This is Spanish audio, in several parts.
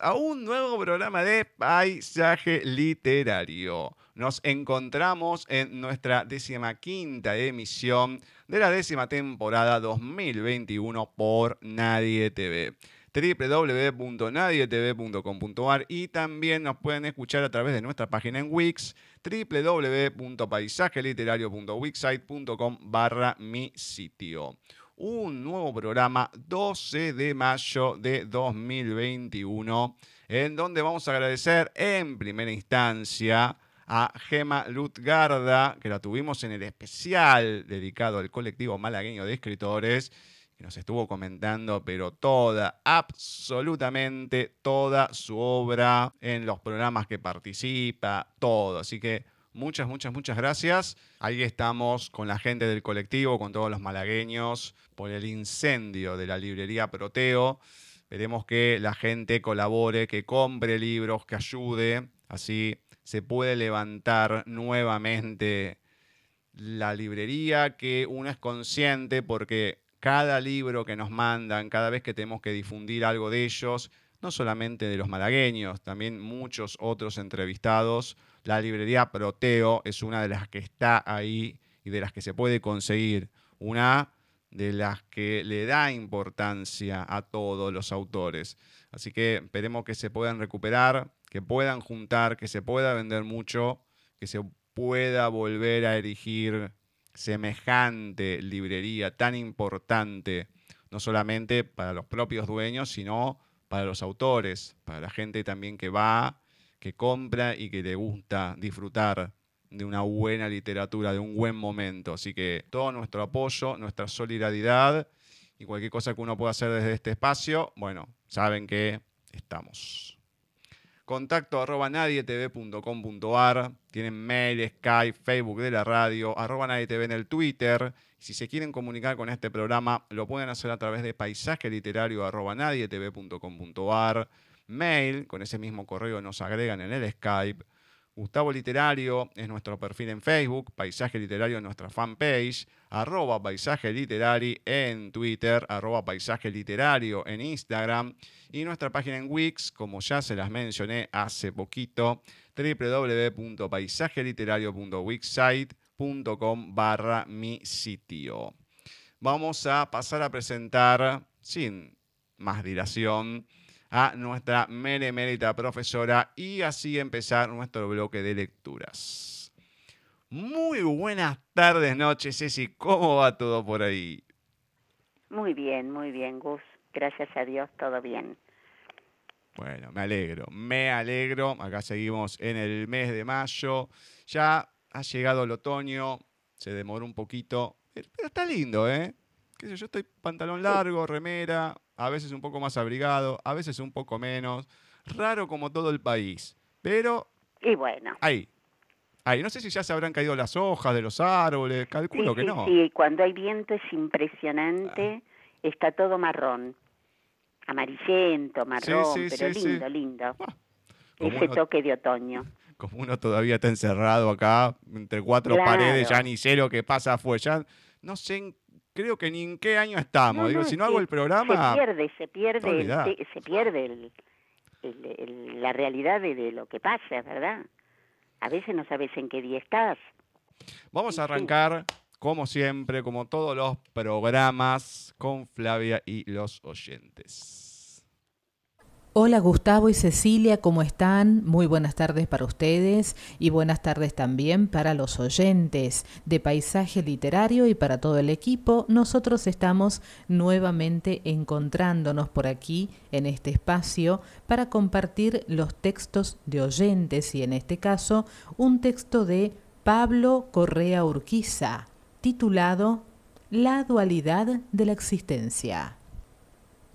A un nuevo programa de Paisaje Literario. Nos encontramos en nuestra décima quinta emisión de la décima temporada 2021 por Nadie TV www.nadietv.com.ar y también nos pueden escuchar a través de nuestra página en Wix www.paisajeliterario.wixsite.com barra mi sitio un nuevo programa 12 de mayo de 2021, en donde vamos a agradecer en primera instancia a Gema Lutgarda, que la tuvimos en el especial dedicado al colectivo malagueño de escritores, que nos estuvo comentando, pero toda, absolutamente toda su obra en los programas que participa, todo. Así que Muchas, muchas, muchas gracias. Ahí estamos con la gente del colectivo, con todos los malagueños, por el incendio de la librería Proteo. Esperemos que la gente colabore, que compre libros, que ayude. Así se puede levantar nuevamente la librería, que uno es consciente porque cada libro que nos mandan, cada vez que tenemos que difundir algo de ellos, no solamente de los malagueños, también muchos otros entrevistados, la librería Proteo es una de las que está ahí y de las que se puede conseguir. Una de las que le da importancia a todos los autores. Así que esperemos que se puedan recuperar, que puedan juntar, que se pueda vender mucho, que se pueda volver a erigir semejante librería tan importante, no solamente para los propios dueños, sino para los autores, para la gente también que va que compra y que le gusta disfrutar de una buena literatura, de un buen momento. Así que todo nuestro apoyo, nuestra solidaridad y cualquier cosa que uno pueda hacer desde este espacio, bueno, saben que estamos. contacto arroba nadietv.com.ar, tienen mail, Skype, Facebook de la radio, arroba nadietv en el Twitter. Si se quieren comunicar con este programa, lo pueden hacer a través de paisaje literario arroba nadietv.com.ar, mail, con ese mismo correo nos agregan en el Skype. Gustavo Literario es nuestro perfil en Facebook, Paisaje Literario en nuestra fanpage, arroba Paisaje Literario en Twitter, arroba Paisaje Literario en Instagram y nuestra página en Wix, como ya se las mencioné hace poquito, www.paisajeliterario.wixsite.com barra mi sitio. Vamos a pasar a presentar, sin más dilación, a nuestra meremérita profesora y así empezar nuestro bloque de lecturas. Muy buenas tardes, noches, Ceci. ¿Cómo va todo por ahí? Muy bien, muy bien, Gus. Gracias a Dios, todo bien. Bueno, me alegro, me alegro. Acá seguimos en el mes de mayo. Ya ha llegado el otoño, se demoró un poquito, pero está lindo, ¿eh? ¿Qué sé yo? Estoy pantalón largo, remera, a veces un poco más abrigado, a veces un poco menos. Raro como todo el país, pero... Y bueno. Ahí, ahí. No sé si ya se habrán caído las hojas de los árboles, calculo que no. Sí, cuando hay viento es impresionante, ah. está todo marrón, amarillento, marrón, pero lindo, lindo. Ah, Ese toque de otoño. Como uno todavía está encerrado acá, entre cuatro paredes, ya ni sé lo que pasa afuera. Ya no sé en creo que ni en qué año estamos. Digo, si no hago el programa. Se pierde, se pierde, se, pierde la realidad de, lo que pasa, ¿verdad? A veces no sabes en qué día estás. Vamos a arrancar, como siempre, como todos los programas, con Flavia y los oyentes. Hola Gustavo y Cecilia, ¿cómo están? Muy buenas tardes para ustedes y buenas tardes también para los oyentes de Paisaje Literario y para todo el equipo. Nosotros estamos nuevamente encontrándonos por aquí en este espacio para compartir los textos de oyentes y en este caso un texto de Pablo Correa Urquiza titulado La dualidad de la existencia.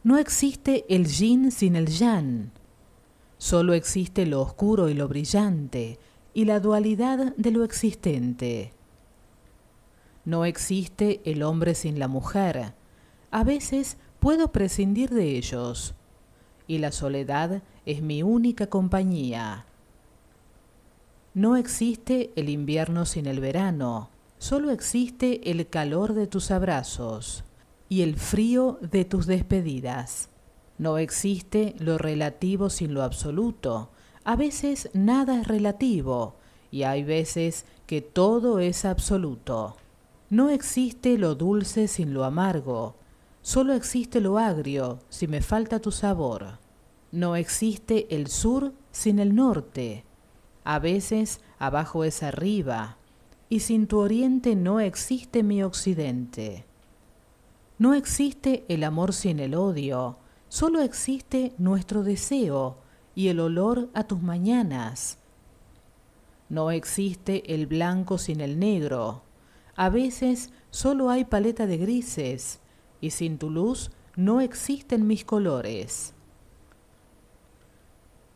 No existe el yin sin el yang. Solo existe lo oscuro y lo brillante y la dualidad de lo existente. No existe el hombre sin la mujer. A veces puedo prescindir de ellos y la soledad es mi única compañía. No existe el invierno sin el verano, solo existe el calor de tus abrazos y el frío de tus despedidas. No existe lo relativo sin lo absoluto. A veces nada es relativo y hay veces que todo es absoluto. No existe lo dulce sin lo amargo. Solo existe lo agrio si me falta tu sabor. No existe el sur sin el norte. A veces abajo es arriba. Y sin tu oriente no existe mi occidente. No existe el amor sin el odio, solo existe nuestro deseo y el olor a tus mañanas. No existe el blanco sin el negro, a veces solo hay paleta de grises y sin tu luz no existen mis colores.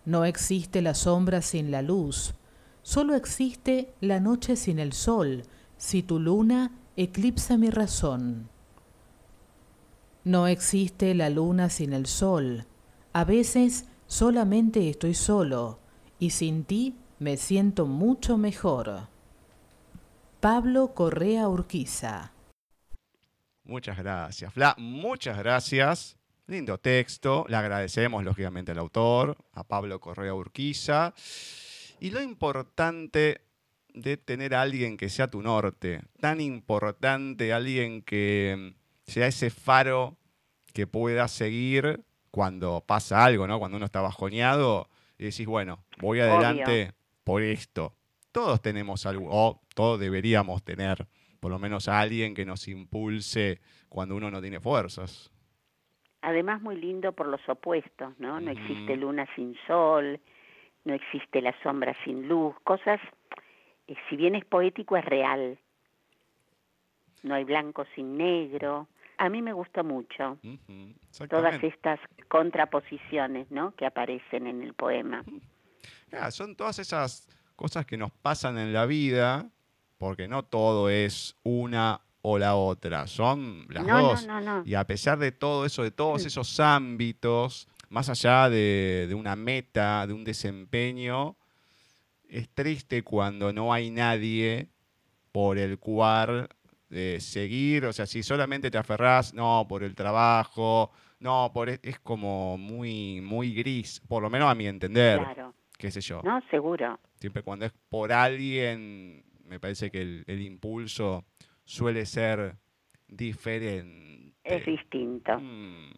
No existe la sombra sin la luz, solo existe la noche sin el sol, si tu luna eclipsa mi razón. No existe la luna sin el sol. A veces solamente estoy solo y sin ti me siento mucho mejor. Pablo Correa Urquiza. Muchas gracias, Fla. Muchas gracias. Lindo texto. Le agradecemos, lógicamente, al autor, a Pablo Correa Urquiza. Y lo importante de tener a alguien que sea tu norte, tan importante, alguien que sea ese faro que pueda seguir cuando pasa algo, ¿no? Cuando uno está bajoneado y decís, bueno, voy adelante por esto. Todos tenemos algo, o todos deberíamos tener por lo menos a alguien que nos impulse cuando uno no tiene fuerzas. Además, muy lindo por los opuestos, ¿no? No existe luna sin sol, no existe la sombra sin luz, cosas, eh, si bien es poético, es real. No hay blanco sin negro, a mí me gusta mucho todas estas contraposiciones ¿no? que aparecen en el poema. son todas esas cosas que nos pasan en la vida, porque no todo es una o la otra, son las dos. y a pesar de todo eso, de todos esos ámbitos, más allá de, de una meta, de un desempeño, es triste cuando no hay nadie por el cual eh, seguir, o sea, si solamente te aferrás, no, por el trabajo, no, por e, es como muy, muy gris, por lo menos a mi entender. Claro. Qué sé yo. No, seguro. Siempre cuando es por alguien, me parece que el, impulso suele ser diferente. Es distinto. Mm.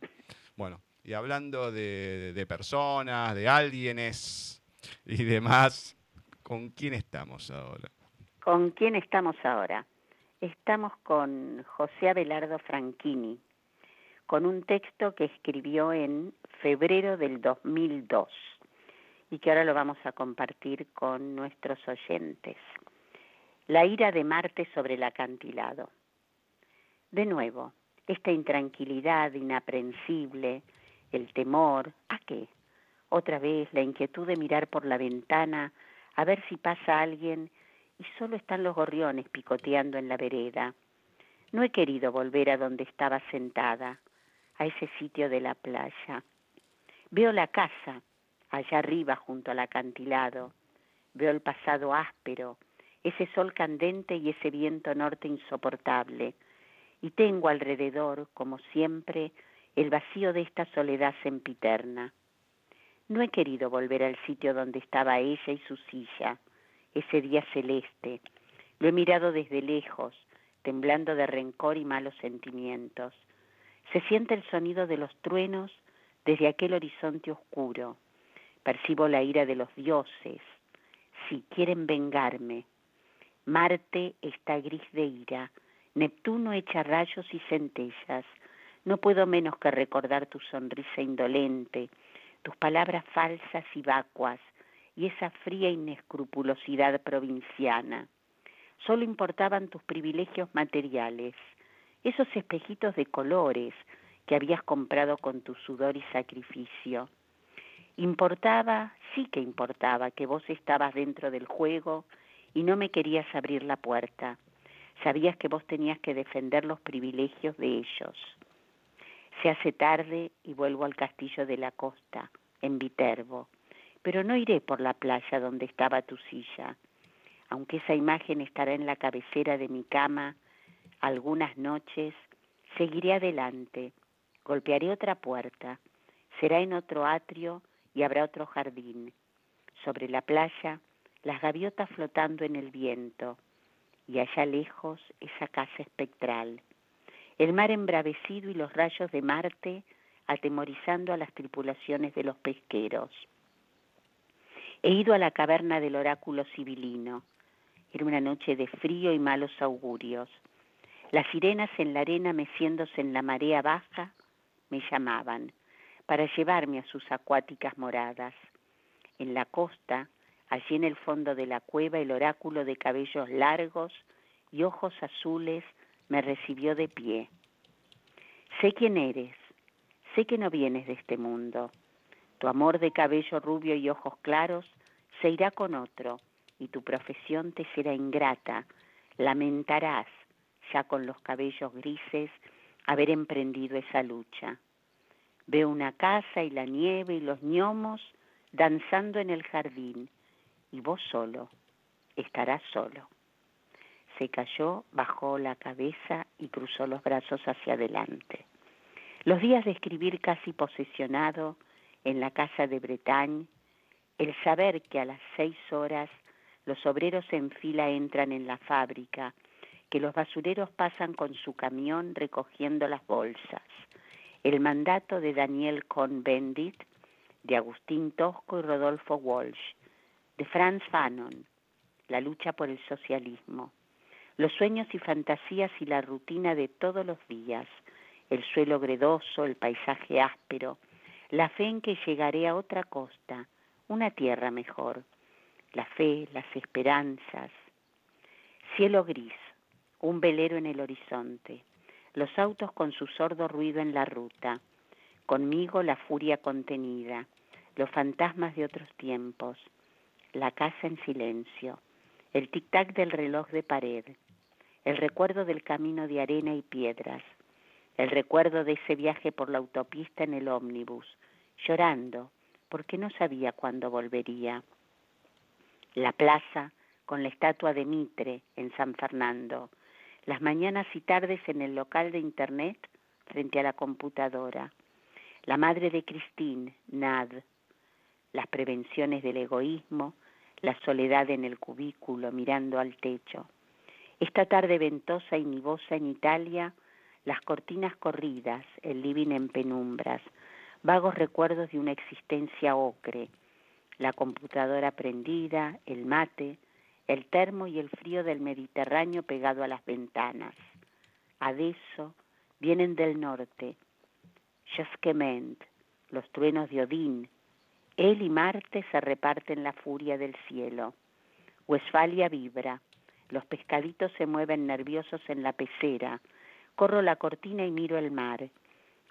Bueno, y hablando de, de personas, de alguienes y demás, ¿Con quién estamos ahora? ¿Con quién estamos ahora? Estamos con José Abelardo Franchini, con un texto que escribió en febrero del 2002 y que ahora lo vamos a compartir con nuestros oyentes. La ira de Marte sobre el acantilado. De nuevo, esta intranquilidad inaprensible, el temor, ¿a qué? Otra vez la inquietud de mirar por la ventana a ver si pasa alguien y solo están los gorriones picoteando en la vereda. No he querido volver a donde estaba sentada, a ese sitio de la playa. Veo la casa, allá arriba junto al acantilado. Veo el pasado áspero, ese sol candente y ese viento norte insoportable. Y tengo alrededor, como siempre, el vacío de esta soledad sempiterna. No he querido volver al sitio donde estaba ella y su silla, ese día celeste. Lo he mirado desde lejos, temblando de rencor y malos sentimientos. Se siente el sonido de los truenos desde aquel horizonte oscuro. Percibo la ira de los dioses. Si quieren vengarme. Marte está gris de ira. Neptuno echa rayos y centellas. No puedo menos que recordar tu sonrisa indolente, tus palabras falsas y vacuas y esa fría inescrupulosidad provinciana. Solo importaban tus privilegios materiales, esos espejitos de colores que habías comprado con tu sudor y sacrificio. Importaba, sí que importaba, que vos estabas dentro del juego y no me querías abrir la puerta. Sabías que vos tenías que defender los privilegios de ellos. Se hace tarde y vuelvo al castillo de la costa, en Viterbo, pero no iré por la playa donde estaba tu silla, aunque esa imagen estará en la cabecera de mi cama algunas noches, seguiré adelante, golpearé otra puerta, será en otro atrio y habrá otro jardín. Sobre la playa, las gaviotas flotando en el viento, y allá lejos esa casa espectral el mar embravecido y los rayos de Marte atemorizando a las tripulaciones de los pesqueros. He ido a la caverna del oráculo civilino. Era una noche de frío y malos augurios. Las sirenas en la arena meciéndose en la marea baja me llamaban para llevarme a sus acuáticas moradas. En la costa, allí en el fondo de la cueva, el oráculo de cabellos largos y ojos azules me recibió de pie. Sé quién eres, sé que no vienes de este mundo. Tu amor de cabello rubio y ojos claros se irá con otro, y tu profesión te será ingrata. Lamentarás, ya con los cabellos grises, haber emprendido esa lucha. Veo una casa y la nieve y los gnomos danzando en el jardín, y vos solo, estarás solo se cayó, bajó la cabeza y cruzó los brazos hacia adelante. Los días de escribir casi posesionado en la casa de Bretagne, el saber que a las seis horas los obreros en fila entran en la fábrica, que los basureros pasan con su camión recogiendo las bolsas, el mandato de Daniel Cohn-Bendit, de Agustín Tosco y Rodolfo Walsh, de Franz Fanon, la lucha por el socialismo, los sueños y fantasías y la rutina de todos los días, el suelo gredoso, el paisaje áspero, la fe en que llegaré a otra costa, una tierra mejor, la fe, las esperanzas, cielo gris, un velero en el horizonte, los autos con su sordo ruido en la ruta, conmigo la furia contenida, los fantasmas de otros tiempos, la casa en silencio, el tic-tac del reloj de pared, el recuerdo del camino de arena y piedras, el recuerdo de ese viaje por la autopista en el ómnibus, llorando porque no sabía cuándo volvería. La plaza con la estatua de Mitre en San Fernando, las mañanas y tardes en el local de internet frente a la computadora, la madre de Christine, Nad, las prevenciones del egoísmo, la soledad en el cubículo mirando al techo. Esta tarde ventosa y nivosa en Italia, las cortinas corridas, el living en penumbras, vagos recuerdos de una existencia ocre, la computadora prendida, el mate, el termo y el frío del Mediterráneo pegado a las ventanas. Adesso vienen del norte, Jasquement, los truenos de Odín. Él y Marte se reparten la furia del cielo. Westfalia vibra, los pescaditos se mueven nerviosos en la pecera. Corro la cortina y miro el mar,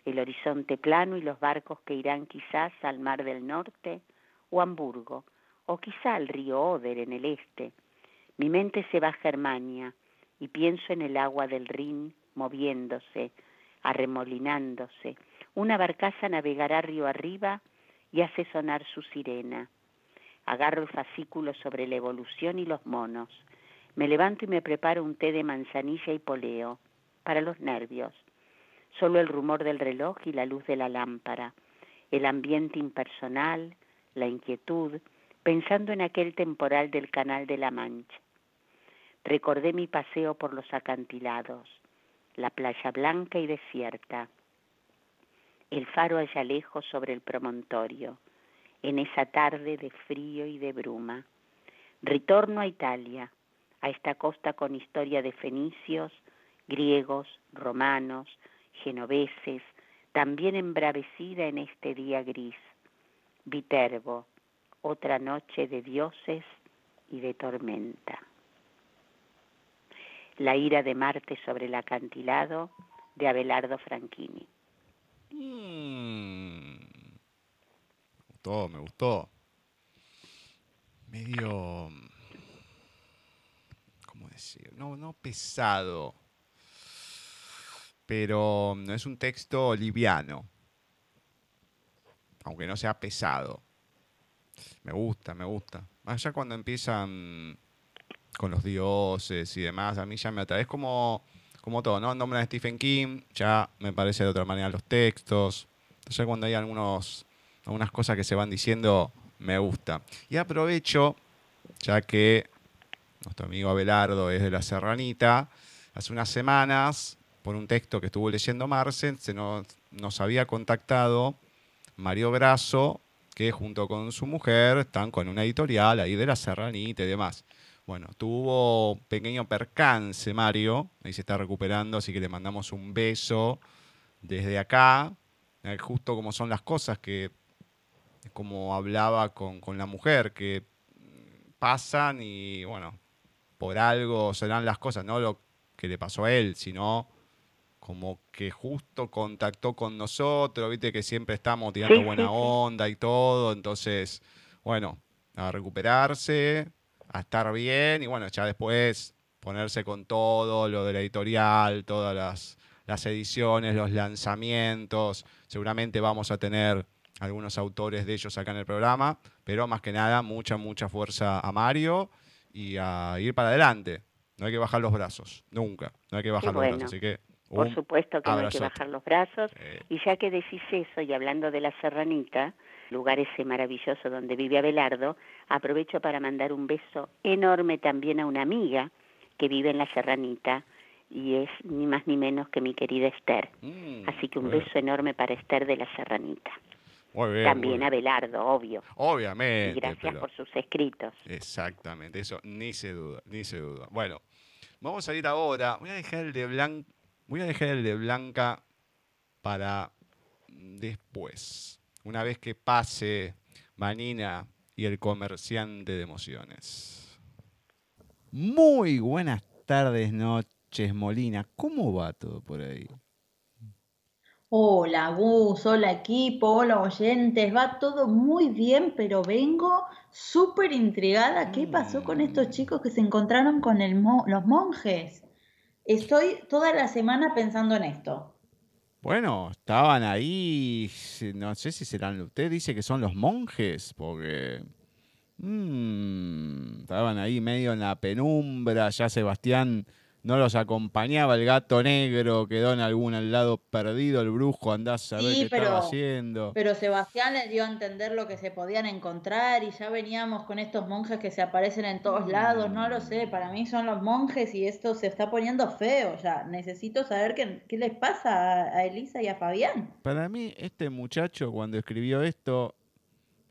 el horizonte plano y los barcos que irán quizás al mar del norte o Hamburgo, o quizá al río Oder en el este. Mi mente se va a Germania y pienso en el agua del Rin moviéndose, arremolinándose. Una barcaza navegará río arriba y hace sonar su sirena. Agarro el fascículo sobre la evolución y los monos. Me levanto y me preparo un té de manzanilla y poleo para los nervios. Solo el rumor del reloj y la luz de la lámpara, el ambiente impersonal, la inquietud, pensando en aquel temporal del Canal de la Mancha. Recordé mi paseo por los acantilados, la playa blanca y desierta, el faro allá lejos sobre el promontorio, en esa tarde de frío y de bruma. Ritorno a Italia, a esta costa con historia de fenicios, griegos, romanos, genoveses, también embravecida en este día gris. Viterbo, otra noche de dioses y de tormenta. La ira de Marte sobre el acantilado de Abelardo Franchini. Mm. Me gustó, me gustó. Medio no, no pesado, pero mm, es un texto liviano, aunque no sea pesado. Me gusta, me gusta. Allá cuando empiezan con los dioses y demás, a mí ya me atrae. Es como, como todo, ¿no? Nombran de Stephen King, ya me parece de otra manera los textos. Entonces cuando hay algunos, algunas cosas que se van diciendo, me gusta. Y aprovecho, ya que nuestro amigo Abelardo es de la Serranita, hace unas semanas, por un texto que estuvo leyendo Marcen, se nos, había contactado Mario Brazo, que junto con su mujer están con una editorial ahí de la Serranita y demás. Bueno, tuvo pequeño percance Mario, ahí se está recuperando, así que le mandamos un beso desde acá, eh, justo como son las cosas que, como hablaba con, con la mujer, que pasan y bueno, por algo serán las cosas, no lo que le pasó a él, sino como que justo contactó con nosotros, viste que siempre estamos tirando buena onda y todo, entonces, bueno, a recuperarse, a estar bien y bueno, ya después ponerse con todo lo de la editorial, todas las, las ediciones, los lanzamientos, seguramente vamos a tener algunos autores de ellos acá en el programa, pero más que nada mucha, mucha fuerza a Mario y a ir para adelante. No hay que bajar los brazos, nunca. No hay que bajar los brazos. Así que, Por supuesto que no hay que bajar los brazos. Y ya que decís eso, y hablando de la Serranita, lugar ese maravilloso donde vive Abelardo, aprovecho para mandar un beso enorme también a una amiga que vive en la Serranita y es ni más ni menos que mi querida Esther. Mm, Así que un beso enorme para Esther de la Serranita. También a Belardo, obvio. Obviamente. Y gracias por sus escritos. Exactamente, eso ni se duda, ni se duda. Bueno, vamos a ir ahora. Voy a dejar el de Blanca, voy a dejar el de Blanca para después. Una vez que pase Manina y el comerciante de emociones. Muy buenas tardes, noches, Molina. ¿Cómo va todo por ahí? Hola Gus, hola equipo, hola oyentes, va todo muy bien, pero vengo súper intrigada. ¿Qué pasó con estos mm. chicos que se encontraron con el los monjes? Estoy toda la semana pensando en esto. Bueno, estaban ahí, no sé si serán, usted dice que son los monjes, porque mmm, estaban ahí medio en la penumbra, ya Sebastián no los acompañaba el gato negro, quedó en algún lado perdido, el brujo andás a ver qué estaba haciendo. Pero Sebastián les dio a entender lo que se podían encontrar y ya veníamos con estos monjes que se aparecen en todos lados, no lo sé, para mí son los monjes y esto se está poniendo feo ya. Necesito saber qué, qué les pasa a Elisa y a Fabián. Para mí, este muchacho cuando escribió esto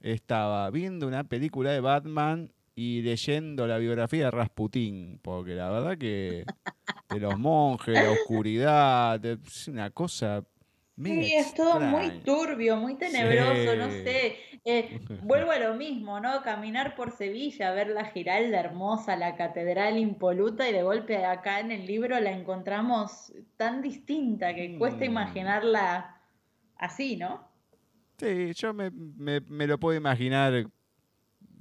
estaba viendo una película de Batman y leyendo la biografía de Rasputín, porque la verdad que de los monjes, la oscuridad, es una cosa... Sí, es todo muy turbio, muy tenebroso, no sé. Eh, vuelvo a lo mismo, ¿no? Caminar por Sevilla, ver la Giralda hermosa, la catedral impoluta y de golpe acá en el libro la encontramos tan distinta que cuesta mm. imaginarla así, ¿no? Sí, yo me, me lo puedo imaginar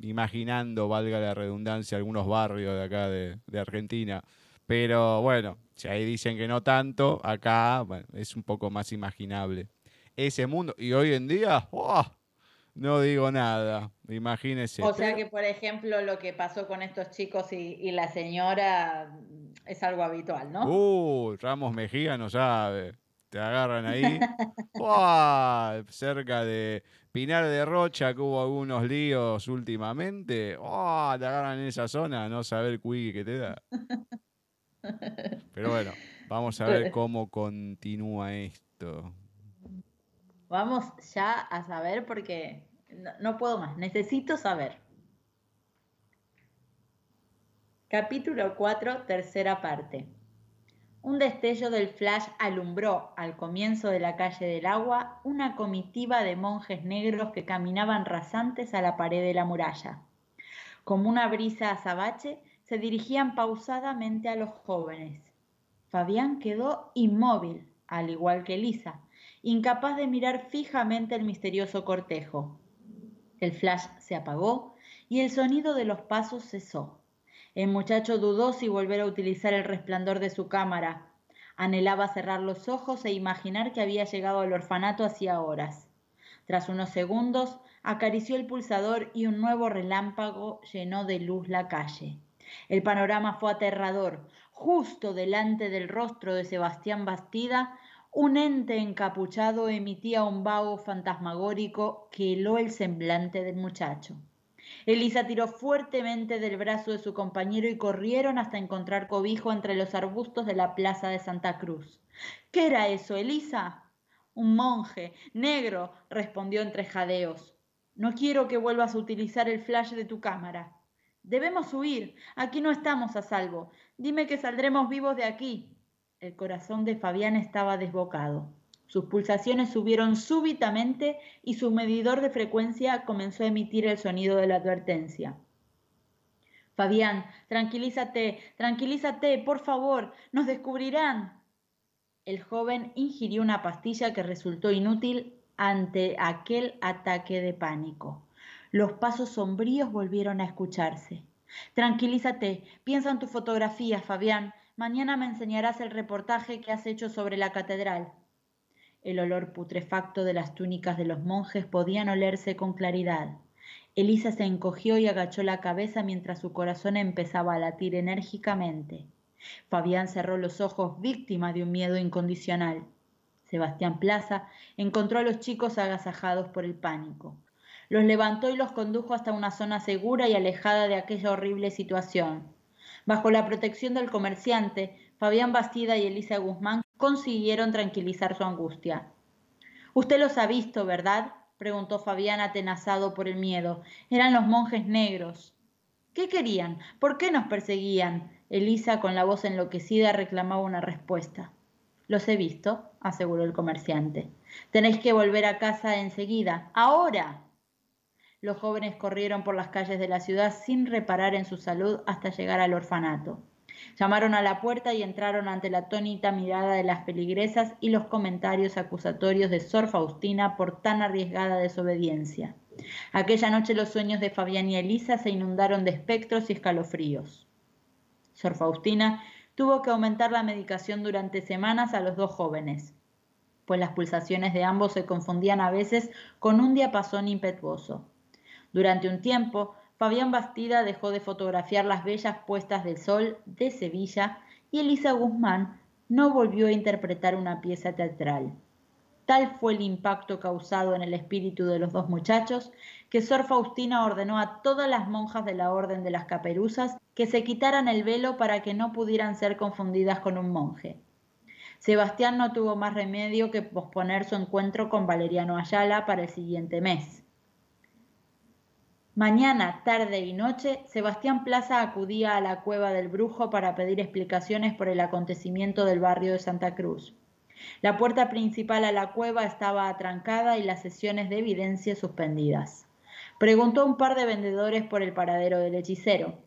imaginando, valga la redundancia, algunos barrios de acá de, Argentina. Pero bueno, si ahí dicen que no tanto, acá es un poco más imaginable. Ese mundo, y hoy en día, ¡oh! no digo nada, imagínese. O sea que, por ejemplo, lo que pasó con estos chicos y, la señora es algo habitual, ¿no? Uh, Ramos Mejía no sabe. Te agarran ahí, cerca de, Pinar de Rocha, que hubo algunos líos últimamente. ¡Oh! Te agarran en esa zona, no saber cuí que te da. Pero bueno, vamos a ver cómo continúa esto. Vamos ya a saber porque no puedo más, necesito saber. Capítulo 4, tercera parte. Un destello del flash alumbró, al comienzo de la calle del agua, una comitiva de monjes negros que caminaban rasantes a la pared de la muralla. Como una brisa azabache, se dirigían pausadamente a los jóvenes. Fabián quedó inmóvil, al igual que Lisa, incapaz de mirar fijamente el misterioso cortejo. El flash se apagó y el sonido de los pasos cesó. El muchacho dudó si volver a utilizar el resplandor de su cámara. Anhelaba cerrar los ojos e imaginar que había llegado al orfanato hacía horas. Tras unos segundos, acarició el pulsador y un nuevo relámpago llenó de luz la calle. El panorama fue aterrador. Justo delante del rostro de Sebastián Bastida, un ente encapuchado emitía un vago fantasmagórico que heló el semblante del muchacho. Elisa tiró fuertemente del brazo de su compañero y corrieron hasta encontrar cobijo entre los arbustos de la plaza de Santa Cruz. ¿Qué era eso, Elisa? Un monje, negro, respondió entre jadeos. No quiero que vuelvas a utilizar el flash de tu cámara. Debemos huir. Aquí no estamos a salvo. Dime que saldremos vivos de aquí. El corazón de Fabián estaba desbocado. Sus pulsaciones subieron súbitamente y su medidor de frecuencia comenzó a emitir el sonido de la advertencia. Fabián, tranquilízate, tranquilízate, por favor, nos descubrirán. El joven ingirió una pastilla que resultó inútil ante aquel ataque de pánico. Los pasos sombríos volvieron a escucharse. Tranquilízate, piensa en tu fotografía, Fabián. Mañana me enseñarás el reportaje que has hecho sobre la catedral. El olor putrefacto de las túnicas de los monjes podían olerse con claridad. Elisa se encogió y agachó la cabeza mientras su corazón empezaba a latir enérgicamente. Fabián cerró los ojos víctima de un miedo incondicional. Sebastián Plaza encontró a los chicos agasajados por el pánico. Los levantó y los condujo hasta una zona segura y alejada de aquella horrible situación. Bajo la protección del comerciante, Fabián Bastida y Elisa Guzmán consiguieron tranquilizar su angustia. Usted los ha visto, ¿verdad? preguntó Fabián atenazado por el miedo. Eran los monjes negros. ¿Qué querían? ¿Por qué nos perseguían? Elisa, con la voz enloquecida, reclamaba una respuesta. Los he visto, aseguró el comerciante. Tenéis que volver a casa enseguida. Ahora. Los jóvenes corrieron por las calles de la ciudad sin reparar en su salud hasta llegar al orfanato. Llamaron a la puerta y entraron ante la atónita mirada de las peligresas y los comentarios acusatorios de Sor Faustina por tan arriesgada desobediencia. Aquella noche los sueños de Fabián y Elisa se inundaron de espectros y escalofríos. Sor Faustina tuvo que aumentar la medicación durante semanas a los dos jóvenes, pues las pulsaciones de ambos se confundían a veces con un diapasón impetuoso. Durante un tiempo, Fabián Bastida dejó de fotografiar las bellas puestas del sol de Sevilla y Elisa Guzmán no volvió a interpretar una pieza teatral. Tal fue el impacto causado en el espíritu de los dos muchachos que Sor Faustina ordenó a todas las monjas de la Orden de las Caperuzas que se quitaran el velo para que no pudieran ser confundidas con un monje. Sebastián no tuvo más remedio que posponer su encuentro con Valeriano Ayala para el siguiente mes. Mañana, tarde y noche, Sebastián Plaza acudía a la cueva del brujo para pedir explicaciones por el acontecimiento del barrio de Santa Cruz. La puerta principal a la cueva estaba atrancada y las sesiones de evidencia suspendidas. Preguntó a un par de vendedores por el paradero del hechicero.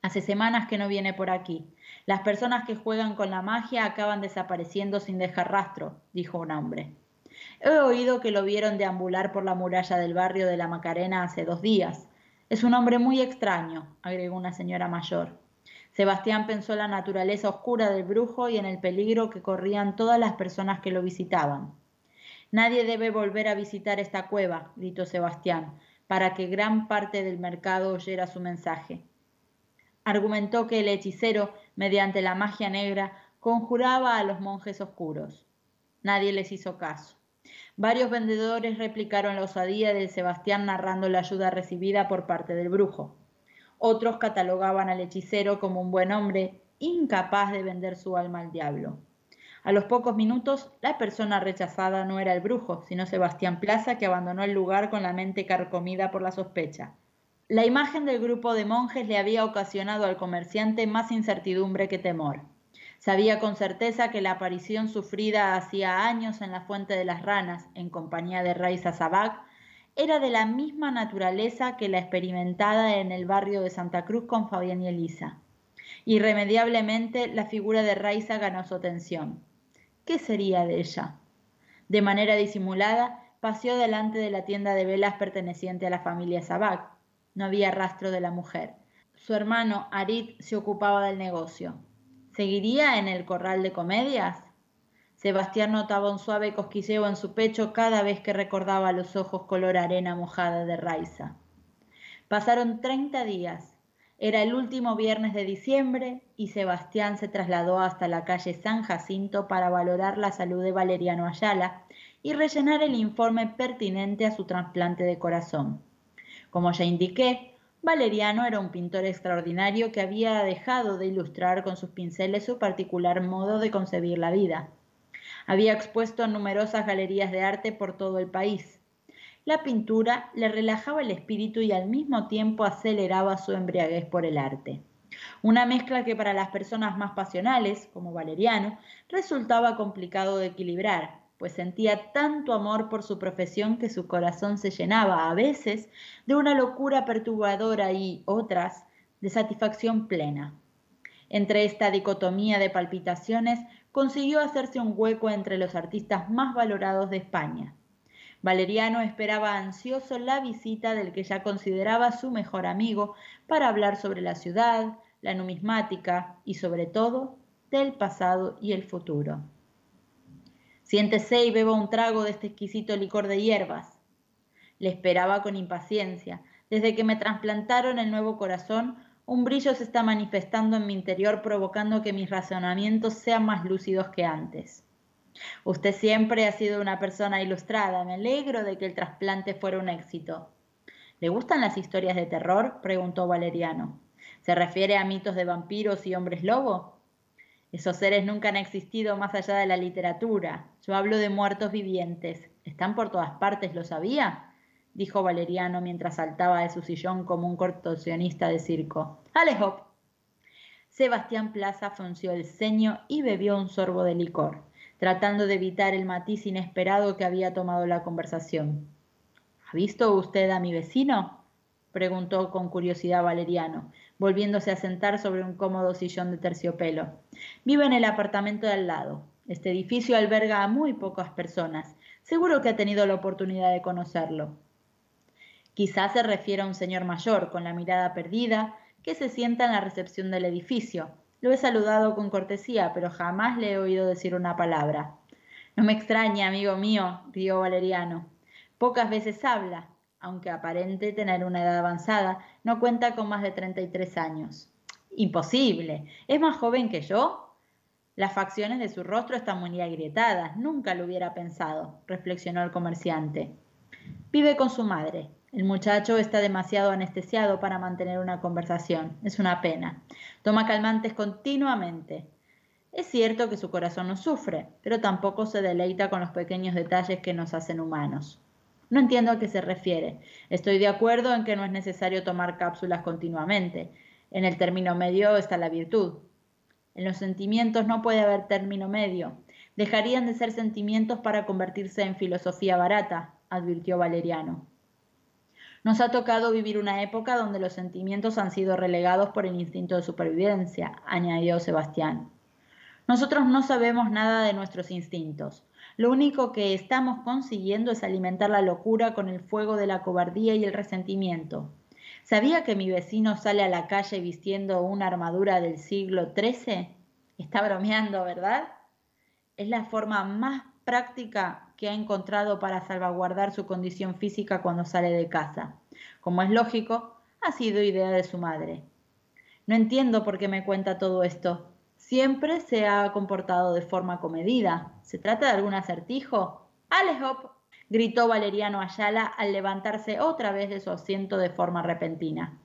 Hace semanas que no viene por aquí. Las personas que juegan con la magia acaban desapareciendo sin dejar rastro, dijo un hombre. He oído que lo vieron deambular por la muralla del barrio de la Macarena hace dos días. Es un hombre muy extraño, agregó una señora mayor. Sebastián pensó en la naturaleza oscura del brujo y en el peligro que corrían todas las personas que lo visitaban. Nadie debe volver a visitar esta cueva, gritó Sebastián, para que gran parte del mercado oyera su mensaje argumentó que el hechicero, mediante la magia negra, conjuraba a los monjes oscuros. Nadie les hizo caso. Varios vendedores replicaron la osadía de Sebastián narrando la ayuda recibida por parte del brujo. Otros catalogaban al hechicero como un buen hombre, incapaz de vender su alma al diablo. A los pocos minutos, la persona rechazada no era el brujo, sino Sebastián Plaza, que abandonó el lugar con la mente carcomida por la sospecha. La imagen del grupo de monjes le había ocasionado al comerciante más incertidumbre que temor. Sabía con certeza que la aparición sufrida hacía años en la Fuente de las Ranas, en compañía de Raiza Sabac, era de la misma naturaleza que la experimentada en el barrio de Santa Cruz con Fabián y Elisa. Irremediablemente la figura de Raiza ganó su atención. ¿Qué sería de ella? De manera disimulada, paseó delante de la tienda de velas perteneciente a la familia Sabac, no había rastro de la mujer. Su hermano Arit se ocupaba del negocio. ¿Seguiría en el corral de comedias? Sebastián notaba un suave cosquilleo en su pecho cada vez que recordaba los ojos color arena mojada de Raiza. Pasaron treinta días. Era el último viernes de diciembre y Sebastián se trasladó hasta la calle San Jacinto para valorar la salud de Valeriano Ayala y rellenar el informe pertinente a su trasplante de corazón. Como ya indiqué, Valeriano era un pintor extraordinario que había dejado de ilustrar con sus pinceles su particular modo de concebir la vida. Había expuesto en numerosas galerías de arte por todo el país. La pintura le relajaba el espíritu y al mismo tiempo aceleraba su embriaguez por el arte. Una mezcla que para las personas más pasionales, como Valeriano, resultaba complicado de equilibrar, pues sentía tanto amor por su profesión que su corazón se llenaba a veces de una locura perturbadora y otras de satisfacción plena. Entre esta dicotomía de palpitaciones consiguió hacerse un hueco entre los artistas más valorados de España. Valeriano esperaba ansioso la visita del que ya consideraba su mejor amigo para hablar sobre la ciudad, la numismática y sobre todo del pasado y el futuro. Siéntese y beba un trago de este exquisito licor de hierbas. Le esperaba con impaciencia. Desde que me trasplantaron el nuevo corazón, un brillo se está manifestando en mi interior provocando que mis razonamientos sean más lúcidos que antes. Usted siempre ha sido una persona ilustrada. Me alegro de que el trasplante fuera un éxito. ¿Le gustan las historias de terror? preguntó Valeriano. ¿Se refiere a mitos de vampiros y hombres lobo? Esos seres nunca han existido más allá de la literatura. Yo hablo de muertos vivientes. Están por todas partes, ¿lo sabía? dijo Valeriano mientras saltaba de su sillón como un contorsionista de circo. ¡Alejop! Sebastián Plaza frunció el ceño y bebió un sorbo de licor, tratando de evitar el matiz inesperado que había tomado la conversación. ¿Ha visto usted a mi vecino? preguntó con curiosidad Valeriano, volviéndose a sentar sobre un cómodo sillón de terciopelo. Vive en el apartamento de al lado. Este edificio alberga a muy pocas personas. Seguro que ha tenido la oportunidad de conocerlo. Quizás se refiere a un señor mayor, con la mirada perdida, que se sienta en la recepción del edificio. Lo he saludado con cortesía, pero jamás le he oído decir una palabra. No me extraña, amigo mío, rió Valeriano. Pocas veces habla, aunque aparente tener una edad avanzada, no cuenta con más de 33 años. Imposible. ¿Es más joven que yo? Las facciones de su rostro están muy agrietadas. Nunca lo hubiera pensado, reflexionó el comerciante. Vive con su madre. El muchacho está demasiado anestesiado para mantener una conversación. Es una pena. Toma calmantes continuamente. Es cierto que su corazón no sufre, pero tampoco se deleita con los pequeños detalles que nos hacen humanos. No entiendo a qué se refiere. Estoy de acuerdo en que no es necesario tomar cápsulas continuamente. En el término medio está la virtud. En los sentimientos no puede haber término medio. Dejarían de ser sentimientos para convertirse en filosofía barata, advirtió Valeriano. Nos ha tocado vivir una época donde los sentimientos han sido relegados por el instinto de supervivencia, añadió Sebastián. Nosotros no sabemos nada de nuestros instintos. Lo único que estamos consiguiendo es alimentar la locura con el fuego de la cobardía y el resentimiento. ¿Sabía que mi vecino sale a la calle vistiendo una armadura del siglo XIII? Está bromeando, ¿verdad? Es la forma más práctica que ha encontrado para salvaguardar su condición física cuando sale de casa. Como es lógico, ha sido idea de su madre. No entiendo por qué me cuenta todo esto siempre se ha comportado de forma comedida. ¿Se trata de algún acertijo? ¡Alejop! gritó Valeriano Ayala al levantarse otra vez de su asiento de forma repentina.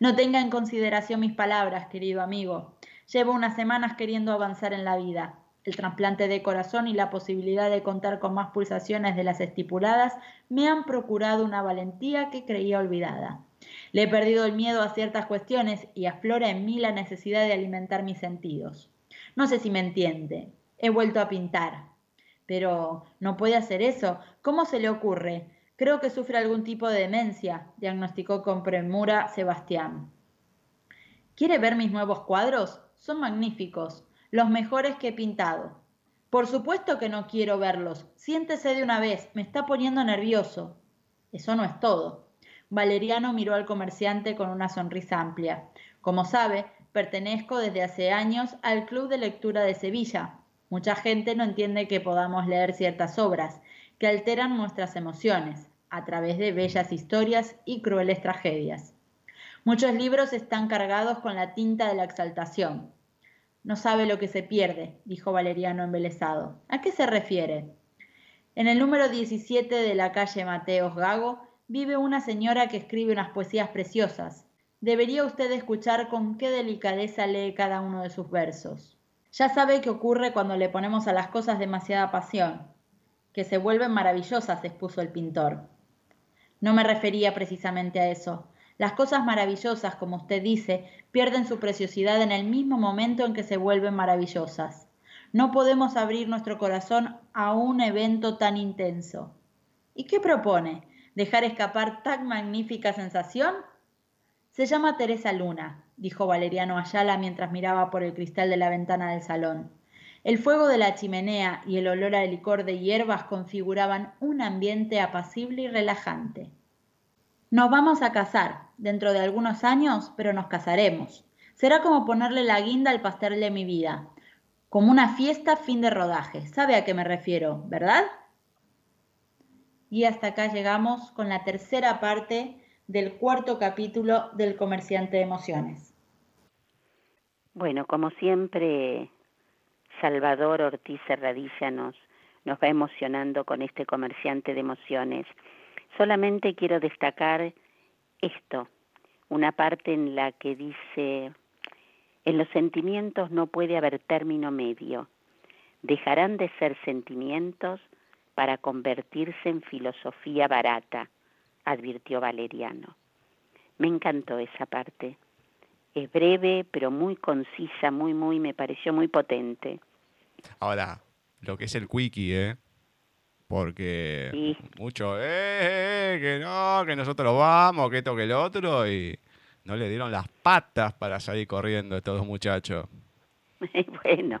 No tenga en consideración mis palabras, querido amigo. Llevo unas semanas queriendo avanzar en la vida. El trasplante de corazón y la posibilidad de contar con más pulsaciones de las estipuladas me han procurado una valentía que creía olvidada. Le he perdido el miedo a ciertas cuestiones y aflora en mí la necesidad de alimentar mis sentidos. No sé si me entiende. He vuelto a pintar. Pero no puede hacer eso. ¿Cómo se le ocurre? Creo que sufre algún tipo de demencia, diagnosticó con premura Sebastián. ¿Quiere ver mis nuevos cuadros? Son magníficos, los mejores que he pintado. Por supuesto que no quiero verlos. Siéntese de una vez, me está poniendo nervioso. Eso no es todo. Valeriano miró al comerciante con una sonrisa amplia. Como sabe, pertenezco desde hace años al Club de Lectura de Sevilla. Mucha gente no entiende que podamos leer ciertas obras que alteran nuestras emociones a través de bellas historias y crueles tragedias. Muchos libros están cargados con la tinta de la exaltación. No sabe lo que se pierde, dijo Valeriano embelesado. ¿A qué se refiere? En el número 17 de la calle Mateos Gago vive una señora que escribe unas poesías preciosas. Debería usted escuchar con qué delicadeza lee cada uno de sus versos. Ya sabe qué ocurre cuando le ponemos a las cosas demasiada pasión, que se vuelven maravillosas, expuso el pintor. No me refería precisamente a eso. Las cosas maravillosas, como usted dice, pierden su preciosidad en el mismo momento en que se vuelven maravillosas. No podemos abrir nuestro corazón a un evento tan intenso. ¿Y qué propone? Dejar escapar tan magnífica sensación? Se llama Teresa Luna, dijo Valeriano Ayala mientras miraba por el cristal de la ventana del salón. El fuego de la chimenea y el olor a licor de hierbas configuraban un ambiente apacible y relajante. Nos vamos a casar, dentro de algunos años, pero nos casaremos. Será como ponerle la guinda al pastel de mi vida, como una fiesta fin de rodaje. ¿Sabe a qué me refiero, verdad? Y hasta acá llegamos con la tercera parte del cuarto capítulo del Comerciante de Emociones. Bueno, como siempre, Salvador Ortiz Herradilla nos, nos va emocionando con este comerciante de emociones. Solamente quiero destacar esto, una parte en la que dice, en los sentimientos no puede haber término medio, dejarán de ser sentimientos para convertirse en filosofía barata, advirtió Valeriano. Me encantó esa parte. Es breve, pero muy concisa, muy, muy, me pareció muy potente. Ahora, lo que es el quickie, ¿eh? Porque mucho, eh, que no, que nosotros vamos, que esto, que el otro, y no le dieron las patas para salir corriendo estos dos muchachos. bueno.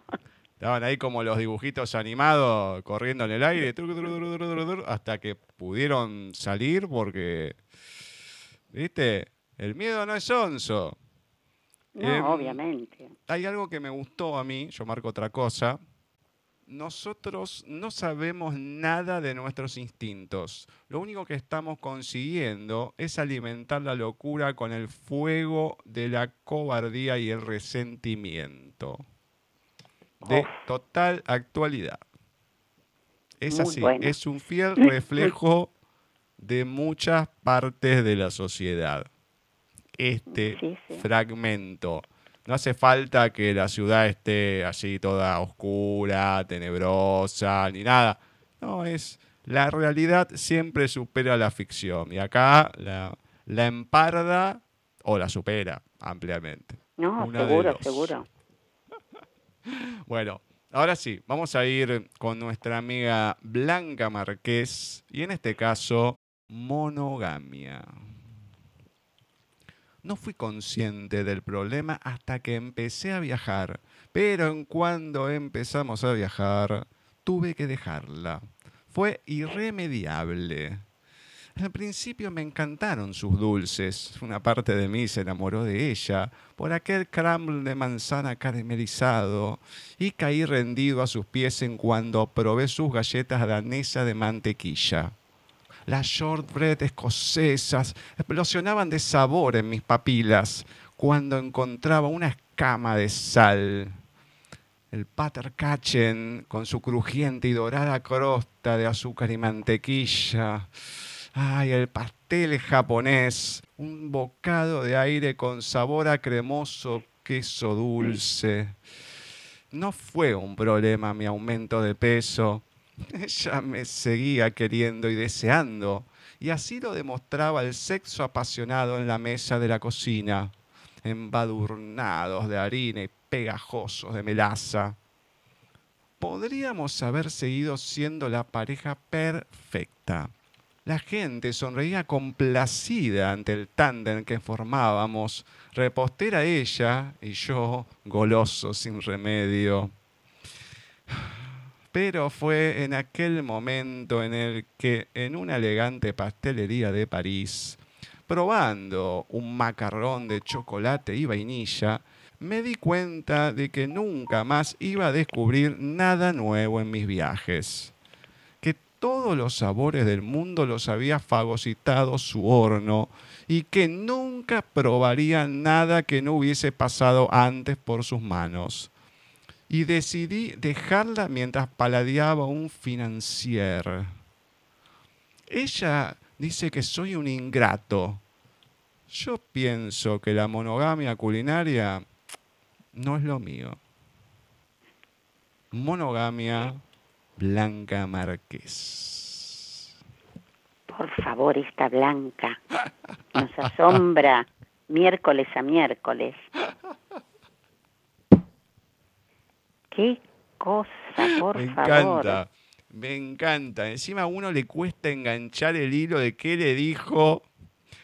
Estaban ahí como los dibujitos animados corriendo en el aire hasta que pudieron salir porque, ¿viste? El miedo no es onzo. No, Em, obviamente. Hay algo que me gustó a mí, yo marco otra cosa. Nosotros no sabemos nada de nuestros instintos. Lo único que estamos consiguiendo es alimentar la locura con el fuego de la cobardía y el resentimiento. De total actualidad. Es Muy así, bueno. es un fiel reflejo de muchas partes de la sociedad. Este Sí, sí. fragmento. No hace falta que la ciudad esté así toda oscura, tenebrosa, ni nada. No, es la realidad siempre supera la ficción. Y acá la, la emparda o la supera ampliamente. No, Una seguro, seguro. Bueno, ahora sí, vamos a ir con nuestra amiga Blanca Marqués y en este caso, monogamia. No fui consciente del problema hasta que empecé a viajar, pero en cuando empezamos a viajar, tuve que dejarla. Fue irremediable. Al principio me encantaron sus dulces. Una parte de mí se enamoró de ella por aquel crumble de manzana caramelizado y caí rendido a sus pies en cuando probé sus galletas danesa de mantequilla. Las shortbread escocesas explosionaban de sabor en mis papilas cuando encontraba una escama de sal. El Patterkachen con su crujiente y dorada crosta de azúcar y mantequilla. Ay, el pastel japonés, un bocado de aire con sabor a cremoso queso dulce. No fue un problema mi aumento de peso. Ella me seguía queriendo y deseando, y así lo demostraba el sexo apasionado en la mesa de la cocina, embadurnados de harina y pegajosos de melaza. Podríamos haber seguido siendo la pareja perfecta. La gente sonreía complacida ante el tándem que formábamos, repostera ella y yo, goloso sin remedio. Pero fue en aquel momento en el que, en una elegante pastelería de París, probando un macarrón de chocolate y vainilla, me di cuenta de que nunca más iba a descubrir nada nuevo en mis viajes. Todos los sabores del mundo los había fagocitado su horno y que nunca probaría nada que no hubiese pasado antes por sus manos y decidí dejarla mientras paladeaba un financier. Ella dice que soy un ingrato. Yo pienso que la monogamia culinaria no es lo mío. Monogamia Blanca Márquez. Por favor, esta blanca nos asombra miércoles a miércoles. Qué cosa, por me favor. encanta, me encanta. Encima a uno le cuesta enganchar el hilo de qué le dijo,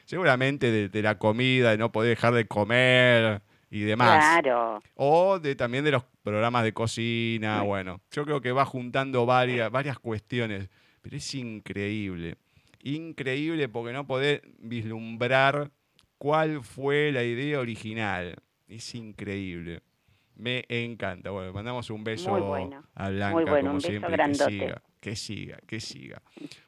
seguramente de, de la comida, de no poder dejar de comer y demás. Claro, O de, también de los programas de cocina, bueno. Yo creo que va juntando varias, varias cuestiones, pero es increíble. Increíble porque no podés vislumbrar cuál fue la idea original. Es increíble. Me encanta. Bueno, mandamos un beso Muy bueno. a Blanca, Muy bueno, como un beso siempre. grandote. Que siga, que siga, que siga.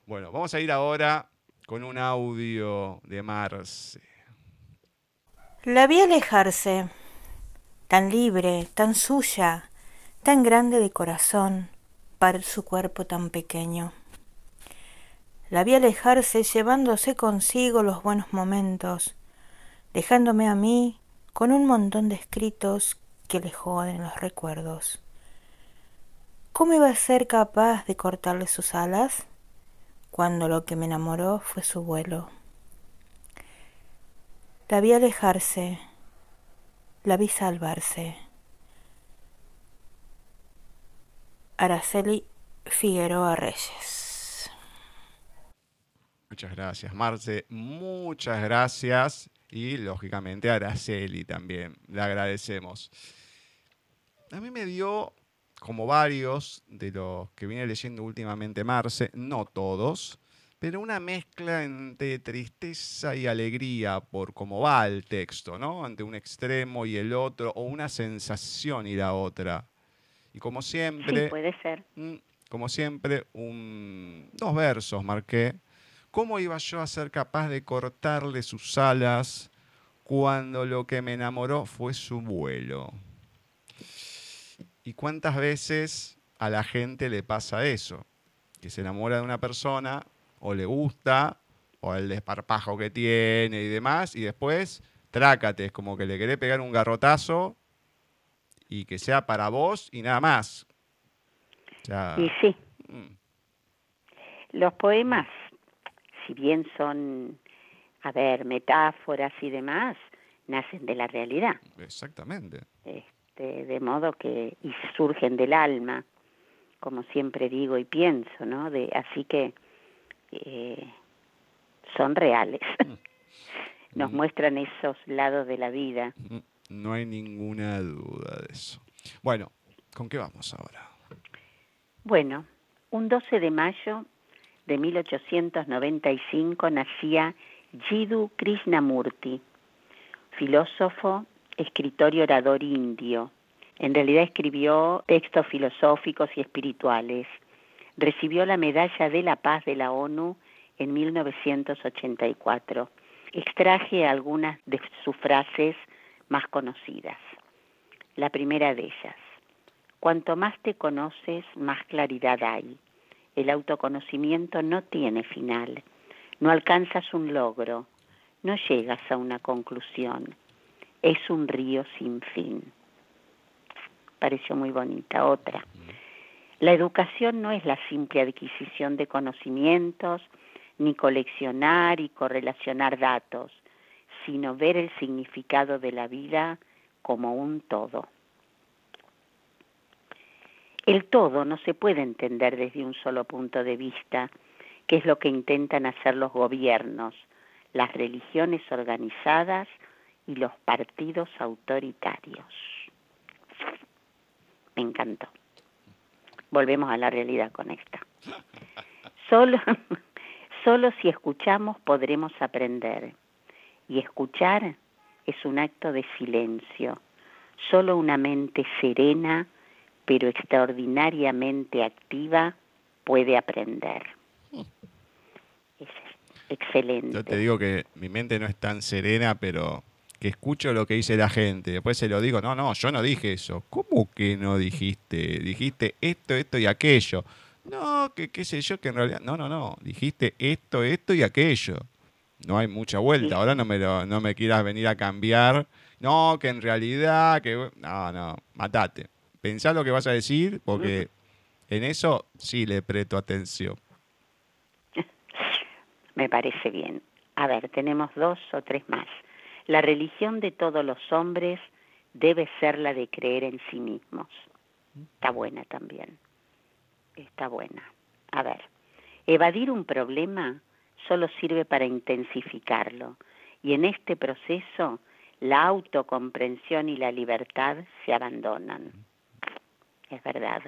Bueno, vamos a ir ahora con un audio de Marce. La vi alejarse, tan libre, tan suya, tan grande de corazón para su cuerpo tan pequeño. La vi alejarse llevándose consigo los buenos momentos, dejándome a mí con un montón de escritos que le joden los recuerdos. ¿Cómo iba a ser capaz de cortarle sus alas cuando lo que me enamoró fue su vuelo? La vi alejarse, la vi salvarse. Araceli Figueroa Reyes. Muchas gracias, Marce. Muchas gracias. Y lógicamente a Araceli también, le agradecemos. A mí me dio, como varios de los que viene leyendo últimamente Marce, no todos, pero una mezcla entre tristeza y alegría por cómo va el texto, ¿no? Ante un extremo y el otro, o una sensación y la otra. Y como siempre... Sí, puede ser. Mm, como siempre, un, dos versos marqué. ¿Cómo iba yo a ser capaz de cortarle sus alas cuando lo que me enamoró fue su vuelo? ¿Y cuántas veces a la gente le pasa eso? Que se enamora de una persona o le gusta, o el desparpajo que tiene y demás, y después trácate, es como que le querés pegar un garrotazo y que sea para vos y nada más. y sí. Mm. Los poemas, si bien son, a ver, metáforas y demás, nacen de la realidad. Exactamente. Este, de modo que y surgen del alma, como siempre digo y pienso, ¿no? De, así que eh, son reales. Nos mm. muestran esos lados de la vida. Mm, no hay ninguna duda de eso. Bueno, ¿con qué vamos ahora? Bueno, un 12 de mayo de 1895 nacía Jiddu Krishnamurti, filósofo, escritor y orador indio. En realidad escribió textos filosóficos y espirituales recibió la Medalla de la Paz de la ONU en 1984. Extraje algunas de sus frases más conocidas. La primera de ellas, cuanto más te conoces, más claridad hay. El autoconocimiento no tiene final, no alcanzas un logro, no llegas a una conclusión, es un río sin fin. Pareció muy bonita. Otra, la educación no es la simple adquisición de conocimientos, ni coleccionar y correlacionar datos, sino ver el significado de la vida como un todo. El todo no se puede entender desde un solo punto de vista, que es lo que intentan hacer los gobiernos, las religiones organizadas y los partidos autoritarios. Me encantó volvemos a la realidad con esta. Solo, solo si escuchamos podremos aprender. Y escuchar es un acto de silencio. Solo una mente serena, pero extraordinariamente activa, puede aprender. Es excelente. Yo te digo que mi mente no es tan serena, pero que escucho lo que dice la gente, después se lo digo, no, no, yo no dije eso. ¿Cómo que no dijiste? Dijiste esto, esto y aquello. No, que qué sé yo, que en realidad, no, no, no, dijiste esto, esto y aquello. No hay mucha vuelta, ahora no me, lo, no me quieras venir a cambiar. No, que en realidad, que... No, no, matate. Pensá lo que vas a decir, porque en eso sí le presto atención. Me parece bien. A ver, tenemos dos o tres más. La religión de todos los hombres debe ser la de creer en sí mismos. Está buena también. Está buena. A ver, evadir un problema solo sirve para intensificarlo y en este proceso la autocomprensión y la libertad se abandonan. Es verdad.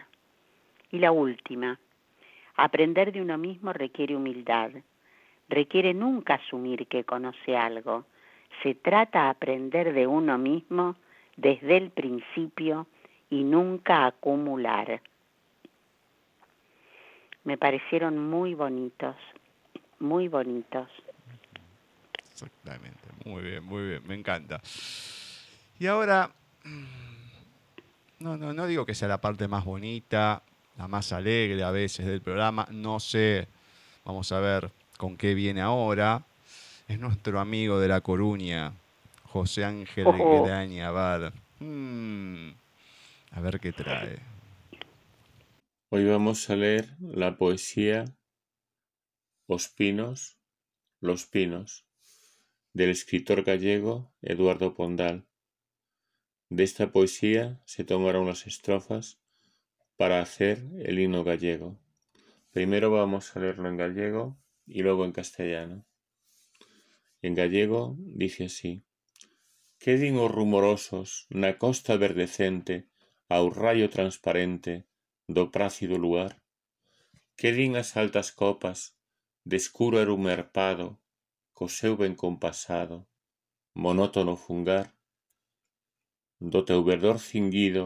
Y la última, aprender de uno mismo requiere humildad, requiere nunca asumir que conoce algo, se trata de aprender de uno mismo desde el principio y nunca acumular. Me parecieron muy bonitos, muy bonitos. Exactamente, muy bien, muy bien, me encanta. Y ahora, no, no, no digo que sea la parte más bonita, la más alegre a veces del programa, no sé, vamos a ver con qué viene ahora, es nuestro amigo de La Coruña, José Ángel oh. Graña mm, a ver qué trae. Hoy vamos a leer la poesía Os Pinos, Los Pinos, del escritor gallego Eduardo Pondal. De esta poesía se tomaron las estrofas para hacer el himno gallego. Primero vamos a leerlo en gallego y luego en castellano. En gallego dice así: Que din os rumorosos na costa verdecente ao raio transparente do prácido luar? Que din as altas copas de escuro erumerpado co seu ben compasado monótono fungar? Do teu verdor cinguido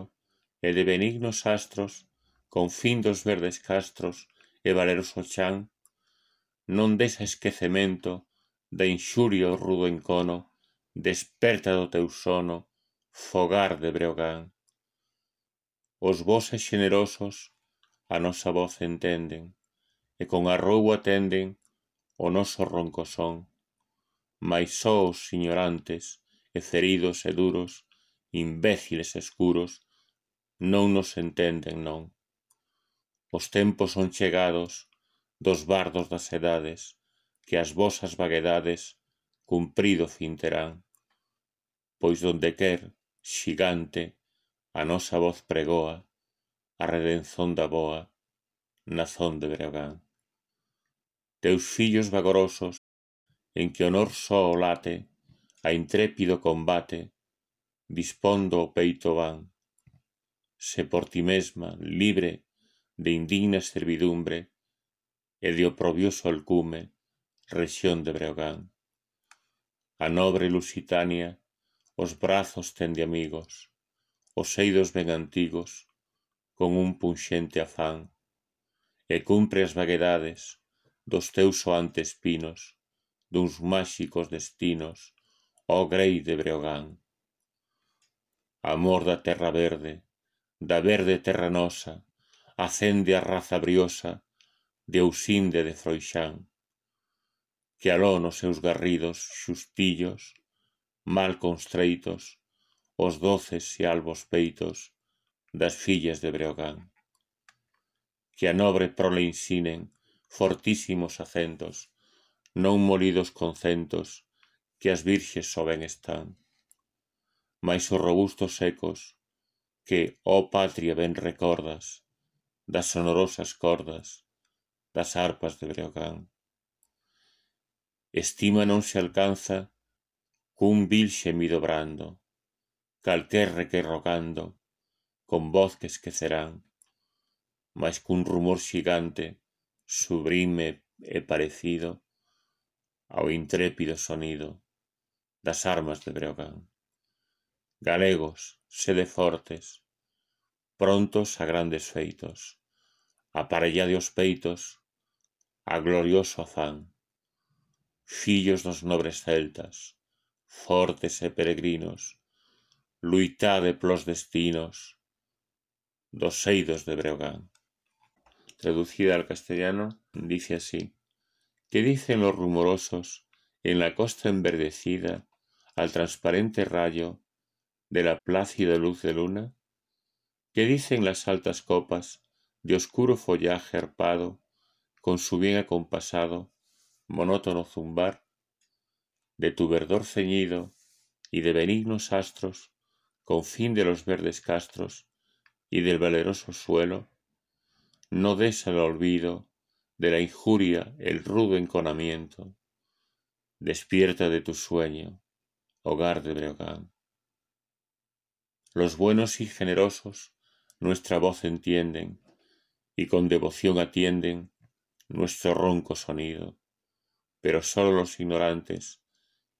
e de benignos astros con fin dos verdes castros e valeroso chan non desa esquecemento da inxuria o rudo encono, desperta do teu sono, fogar de Breogán. Os voces xenerosos a nosa voz entenden, e con arroubo atenden o noso ronco son, mais só os ignorantes e feridos e duros, imbéciles escuros, non nos entenden non. Os tempos son chegados dos bardos das edades, que as vosas vaguedades cumprido fin terán, pois donde quer, xigante, a nosa voz pregoa a redención da boa nazón de Breogán. Teus fillos vagorosos, en que honor só o late, a intrépido combate, dispondo o peito van, se por ti mesma, libre de indigna servidumbre e de oprobioso alcume, rexión de Breogán. A nobre Lusitania os brazos tende amigos, os eidos ben antigos, con un punxente afán, e cumpre as vaguedades dos teus soantes pinos, duns máxicos destinos, ó grei de Breogán. Amor da terra verde, da verde terra nosa, acende a raza briosa de Usinde de Froixán que aló nos seus garridos suspillos, mal constreitos, os doces e albos peitos das fillas de Breogán. Que a nobre prole insinen fortísimos acentos, non molidos concentos, que as virxes soben están. Mais os robustos ecos, que, ó patria, ben recordas, das sonorosas cordas, das arpas de Breogán estima non se alcanza cun vil xemido brando, calquerre que rogando, con voz que esquecerán, mas cun rumor xigante, sublime e parecido ao intrépido sonido das armas de Breogán. Galegos, sede fortes, prontos a grandes feitos, aparellade os peitos a glorioso afán fillos dos nobres celtas, fortes e peregrinos, luitade plos destinos dos eidos de Breogán. Traducida al castellano, dice así: ¿Qué dicen los rumorosos en la costa enverdecida al transparente rayo de la plácida luz de luna? ¿Qué dicen las altas copas de oscuro follaje arpado con su bien acompasado, monótono zumbar? De tu verdor ceñido y de benignos astros, con fin de los verdes castros y del valeroso suelo, no des al olvido de la injuria el rudo enconamiento. Despierta de tu sueño, hogar de Breogán. Los buenos y generosos nuestra voz entienden y con devoción atienden nuestro ronco sonido, pero sólo los ignorantes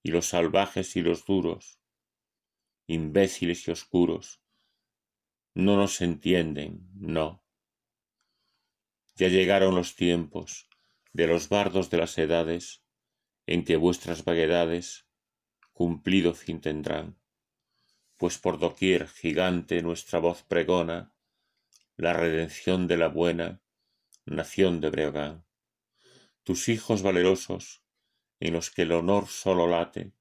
y los salvajes y los duros, imbéciles y oscuros, no nos entienden, no. Ya llegaron los tiempos de los bardos de las edades en que vuestras vaguedades cumplido fin tendrán pues por doquier gigante nuestra voz pregona la redención de la buena nación de Breogán. Tus hijos valerosos, en los que el honor solo late,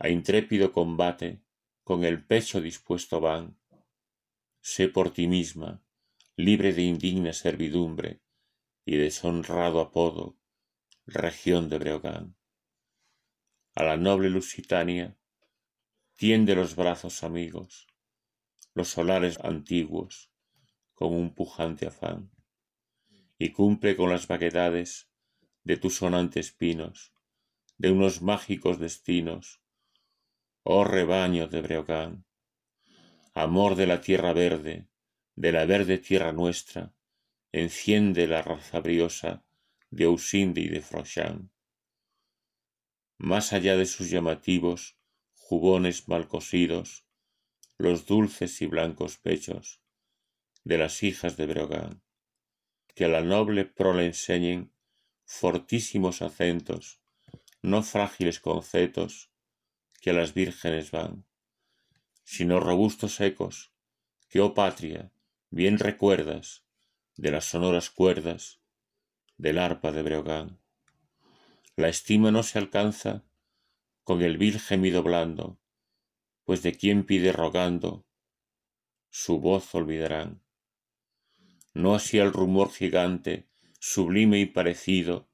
a intrépido combate con el pecho dispuesto van, sé por ti misma, libre de indigna servidumbre y deshonrado apodo, región de Breogán. A la noble Lusitania, tiende los brazos amigos, los solares antiguos, con un pujante afán, y cumple con las vaguedades de tus sonantes pinos, de unos mágicos destinos. Oh rebaño de Breogán, amor de la tierra verde, de la verde tierra nuestra, enciende la raza briosa de Ausinde y de Frochan. Más allá de sus llamativos jubones mal cosidos, los dulces y blancos pechos de las hijas de Breogán, que la noble prole enseñen fortísimos acentos, no frágiles concetos que a las vírgenes van, sino robustos ecos que, oh patria, bien recuerdas de las sonoras cuerdas del arpa de Breogán. La estima no se alcanza con el vil gemido blando, pues de quien pide rogando, su voz olvidarán. No así el rumor gigante, sublime y parecido,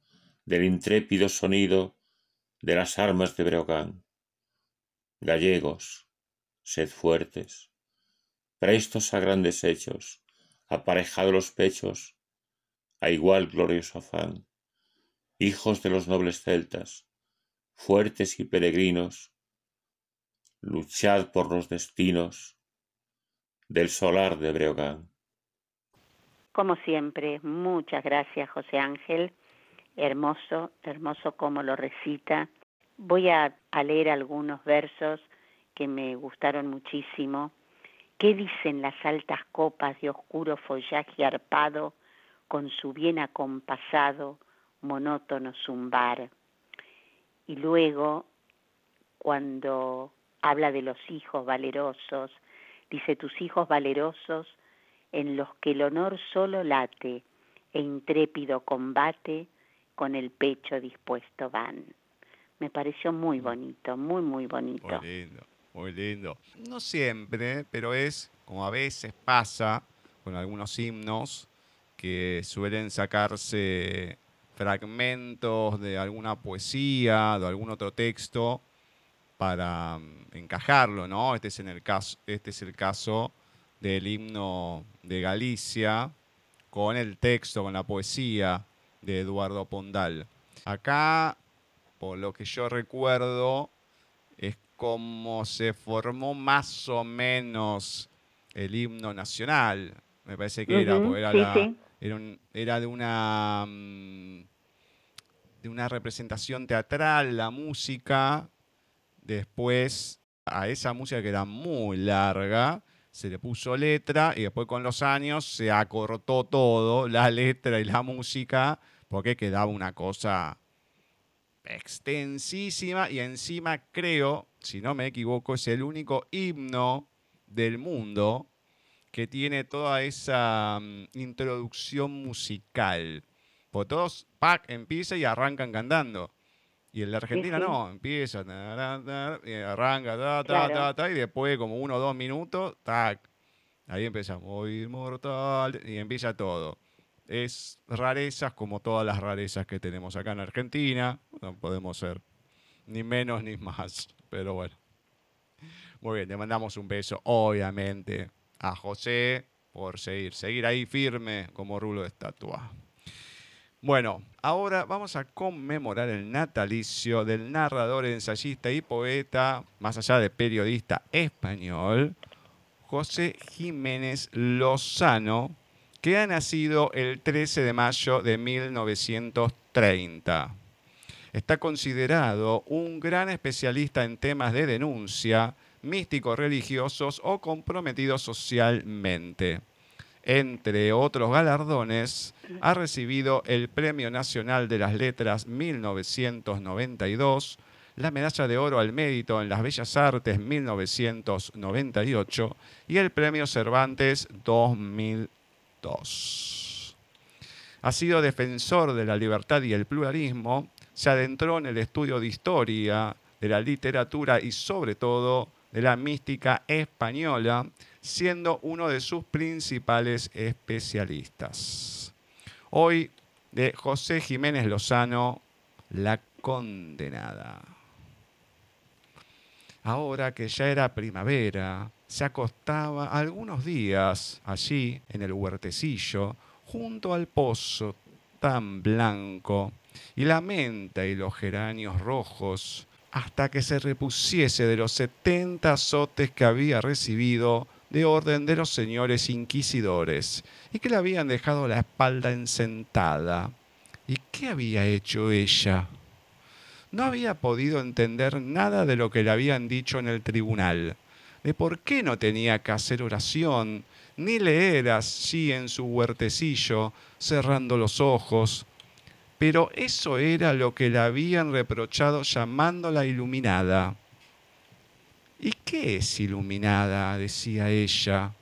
del intrépido sonido de las armas de Breogán. Gallegos, sed fuertes, prestos a grandes hechos, aparejados los pechos, a igual glorioso afán, hijos de los nobles celtas, fuertes y peregrinos, luchad por los destinos del solar de Breogán. Como siempre, muchas gracias José Ángel, hermoso, hermoso como lo recita. Voy a, leer algunos versos que me gustaron muchísimo. ¿Qué dicen las altas copas de oscuro follaje arpado con su bien acompasado, monótono zumbar? Y luego, cuando habla de los hijos valerosos, dice tus hijos valerosos en los que el honor solo late e intrépido combate con el pecho dispuesto van. Me pareció muy bonito, muy, muy bonito. Muy lindo, muy lindo. No siempre, pero es como a veces pasa con algunos himnos que suelen sacarse fragmentos de alguna poesía, de algún otro texto para mm, encajarlo, ¿no? Este es, en el caso, este es el caso del himno de Galicia con el texto, con la poesía de Eduardo Pondal. Acá, por lo que yo recuerdo, es como se formó más o menos el himno nacional. Me parece que era, era, de una mm, de una representación teatral, la música. Después a esa música que era muy larga, se le puso letra y después con los años se acortó todo, la letra y la música, porque quedaba una cosa extensísima y encima creo, si no me equivoco, es el único himno del mundo que tiene toda esa mm, introducción musical. Porque todos, pack, empieza y arrancan cantando. Y en la Argentina no, empieza, arranca, y después como uno o dos minutos, tac, ahí empieza, muy mortal, y empieza todo. Es rarezas como todas las rarezas que tenemos acá en Argentina, no podemos ser ni menos ni más, pero bueno. Muy bien, le mandamos un beso, obviamente, a José por seguir, seguir ahí firme como rulo de estatua. Bueno, ahora vamos a conmemorar el natalicio del narrador, ensayista y poeta, más allá de periodista español, José Jiménez Lozano, que ha nacido el 13 de mayo de 1930. Está considerado un gran especialista en temas de denuncia, místicos religiosos o comprometidos socialmente entre otros galardones, ha recibido el Premio Nacional de las Letras 1992, la Medalla de Oro al Mérito en las Bellas Artes 1998 y el Premio Cervantes 2002. Ha sido defensor de la libertad y el pluralismo, se adentró en el estudio de historia, de la literatura y sobre todo de la mística española siendo uno de sus principales especialistas. Hoy de José Jiménez Lozano, La condenada. Ahora que ya era primavera, se acostaba algunos días allí en el huertecillo, junto al pozo tan blanco, y la menta y los geranios rojos hasta que se repusiese de los setenta azotes que había recibido de orden de los señores inquisidores y que le habían dejado la espalda ensentada. ¿Y qué había hecho ella? No había podido entender nada de lo que le habían dicho en el tribunal, de por qué no tenía que hacer oración, ni leer así en su huertecillo, cerrando los ojos, pero eso era lo que le habían reprochado llamándola iluminada. ¿Y qué es iluminada? decía ella.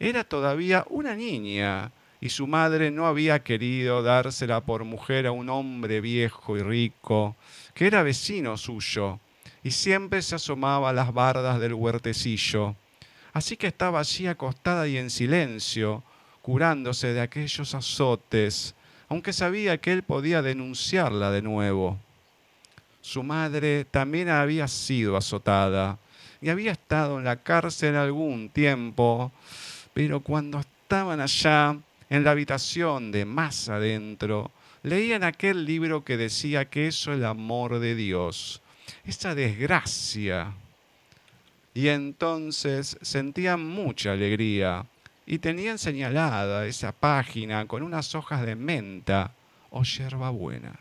Era todavía una niña, y su madre no había querido dársela por mujer a un hombre viejo y rico, que era vecino suyo, y siempre se asomaba a las bardas del huertecillo. Así que estaba allí acostada y en silencio, curándose de aquellos azotes, aunque sabía que él podía denunciarla de nuevo. Su madre también había sido azotada y había estado en la cárcel algún tiempo, pero cuando estaban allá en la habitación de más adentro, leían aquel libro que decía que eso es el amor de Dios, esa desgracia. Y entonces sentían mucha alegría y tenían señalada esa página con unas hojas de menta o buena.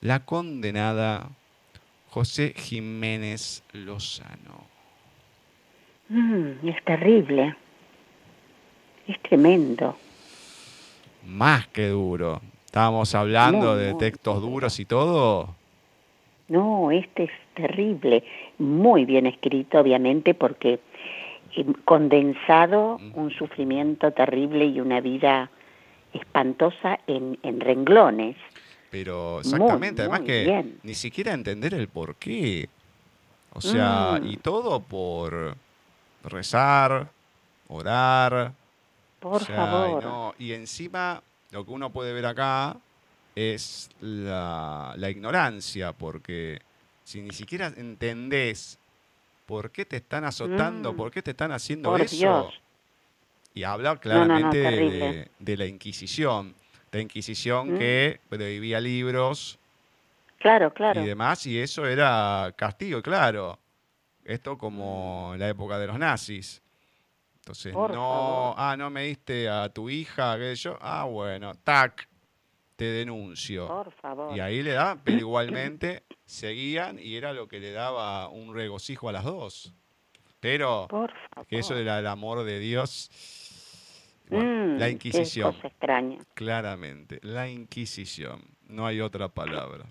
La condenada José Jiménez Lozano. Mm, es terrible. Es tremendo. Más que duro. Estábamos hablando de textos duros y todo. No, este es terrible. Muy bien escrito, obviamente, porque condensado un sufrimiento terrible y una vida espantosa en, renglones. Pero exactamente, además que ni siquiera entender el por qué. O sea, mm. y todo por rezar, orar. Por favor. y encima, lo que uno puede ver acá es la, la ignorancia, porque si ni siquiera entendés ¿por qué te están azotando? Mm. ¿Por qué te están haciendo eso? Y habla claramente de, la Inquisición. La Inquisición mm. que prohibía libros. Claro, claro. Y demás, y eso era castigo, claro. Esto como la época de los nazis. Entonces, no, ah, no me diste a tu hija, que yo, ah, bueno, tac, te denuncio. Por favor. Y ahí le da, pero igualmente seguían y era lo que le daba un regocijo a las dos. Pero que eso del amor de Dios, mm, la Inquisición. Cosa extraña. Claramente, la Inquisición, no hay otra palabra.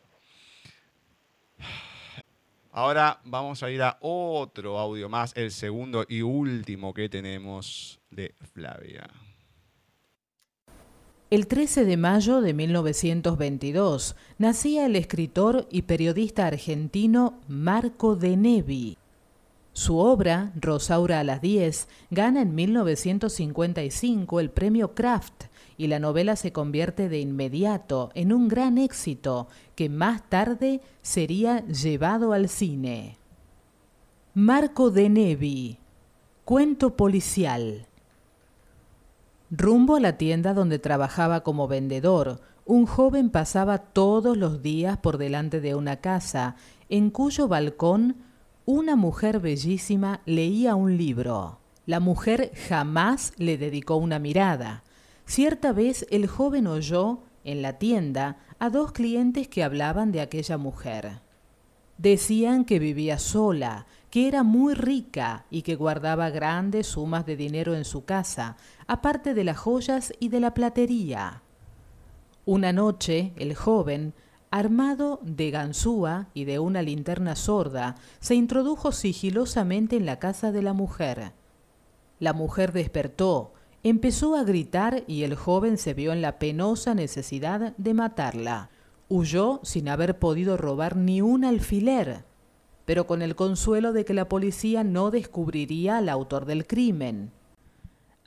Ahora vamos a ir a otro audio más, el segundo y último que tenemos de Flavia. El 13 de mayo de 1922 nacía el escritor y periodista argentino Marco de Nevi. Su obra, Rosaura a las 10, gana en 1955 el premio Kraft y la novela se convierte de inmediato en un gran éxito que más tarde sería llevado al cine. Marco de Nevi, cuento policial. Rumbo a la tienda donde trabajaba como vendedor, un joven pasaba todos los días por delante de una casa, en cuyo balcón una mujer bellísima leía un libro. La mujer jamás le dedicó una mirada. Cierta vez el joven oyó, en la tienda, a dos clientes que hablaban de aquella mujer. Decían que vivía sola, que era muy rica y que guardaba grandes sumas de dinero en su casa, aparte de las joyas y de la platería. Una noche, el joven, armado de ganzúa y de una linterna sorda, se introdujo sigilosamente en la casa de la mujer. La mujer despertó, empezó a gritar y el joven se vio en la penosa necesidad de matarla. Huyó sin haber podido robar ni un alfiler, pero con el consuelo de que la policía no descubriría al autor del crimen.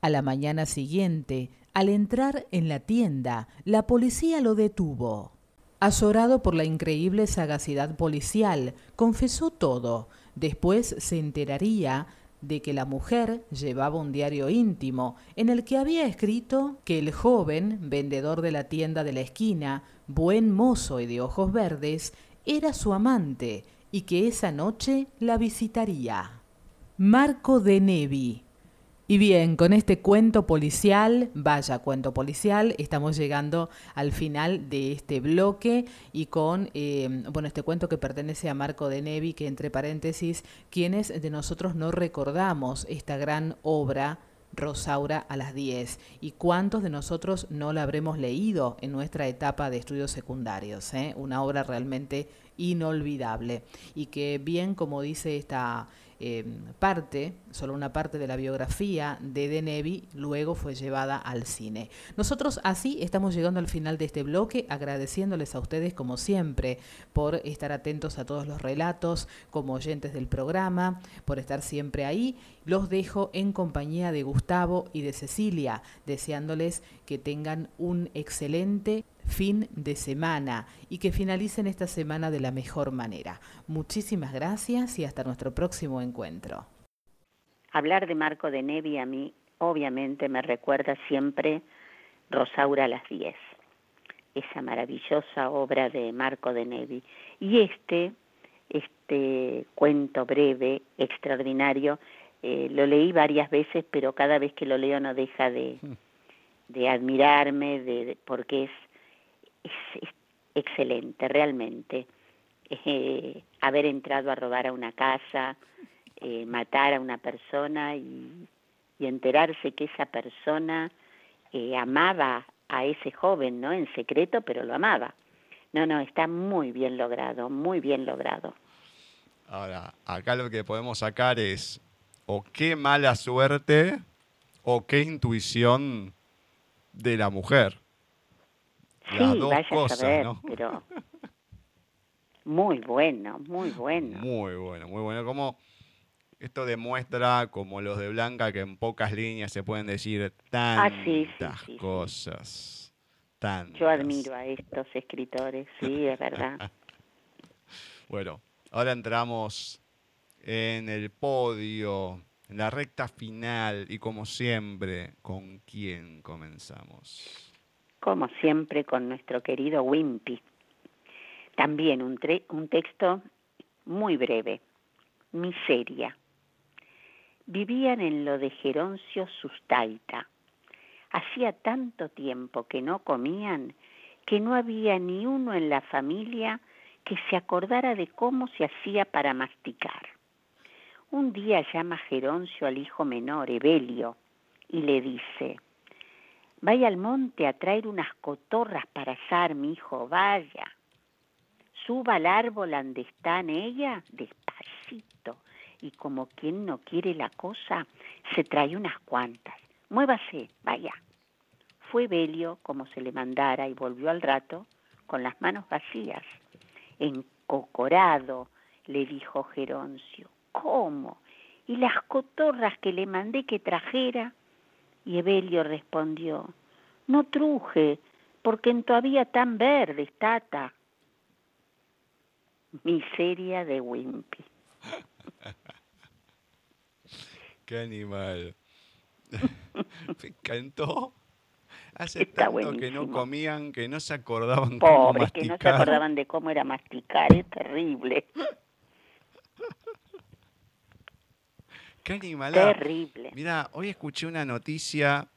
A la mañana siguiente, al entrar en la tienda, la policía lo detuvo. Azorado por la increíble sagacidad policial, confesó todo. Después se enteraría de que la mujer llevaba un diario íntimo en el que había escrito que el joven, vendedor de la tienda de la esquina, buen mozo y de ojos verdes, era su amante y que esa noche la visitaría. Marco de Nevi, y bien, con este cuento policial, vaya cuento policial, estamos llegando al final de este bloque y con, eh, bueno, este cuento que pertenece a Marco de Nevi, que entre paréntesis, quienes de nosotros no recordamos esta gran obra Rosaura a las 10 y cuántos de nosotros no la habremos leído en nuestra etapa de estudios secundarios, eh? una obra realmente inolvidable y que bien como dice esta Em, parte, solo una parte de la biografía de Denevi, luego fue llevada al cine. Nosotros así estamos llegando al final de este bloque, agradeciéndoles a ustedes como siempre por estar atentos a todos los relatos, como oyentes del programa, por estar siempre ahí. Los dejo en compañía de Gustavo y de Cecilia, deseándoles que tengan un excelente fin de semana y que finalicen esta semana de la mejor manera. Muchísimas gracias y hasta nuestro próximo encuentro. Hablar de Marco de Nevi a mí obviamente me recuerda siempre Rosaura a las 10, esa maravillosa obra de Marco de Nevi. Y este, este cuento breve, extraordinario, eh, lo leí varias veces, pero cada vez que lo leo no deja de, mm. de admirarme, de, porque es es, excelente, realmente. Eh, haber entrado a robar a una casa, eh, matar a una persona y, enterarse que esa persona eh, amaba a ese joven, ¿no? En secreto, pero lo amaba. No, no, está muy bien logrado, muy bien logrado. Ahora, acá lo que podemos sacar es o qué mala suerte o qué intuición de la mujer sí, vaya a saber, pero muy bueno, muy bueno. Muy bueno, muy bueno. Como esto demuestra, como los de Blanca, que en pocas líneas se pueden decir tantas ah, cosas. Tantas. Yo admiro a estos escritores, sí, es verdad. bueno, ahora entramos en el podio, en la recta final y como siempre, ¿con quién comenzamos? Como siempre con nuestro querido Wimpy. También un, texto muy breve, Miseria. Vivían en lo de Geroncio Sustaita. Hacía tanto tiempo que no comían que no había ni uno en la familia que se acordara de cómo se hacía para masticar. Un día llama Geroncio al hijo menor, Evelio, y le dice, Vaya al monte a traer unas cotorras para asar, mi hijo, vaya. Suba al árbol donde está en ella, despacito, y como quien no quiere la cosa, se trae unas cuantas. Muévase, vaya. Fue Belio como se le mandara y volvió al rato con las manos vacías. Encocorado, le dijo Geroncio. ¿Cómo? ¿Y las cotorras que le mandé que trajera? Y Evelio respondió, no truje, porque en todavía tan verde, tata. Miseria de Wimpy. Qué animal. Me encantó. Hace tanto que no comían, que no se acordaban cómo masticar. que no se acordaban de cómo era masticar, es terrible. Qué. Terrible. Mira, hoy escuché una noticia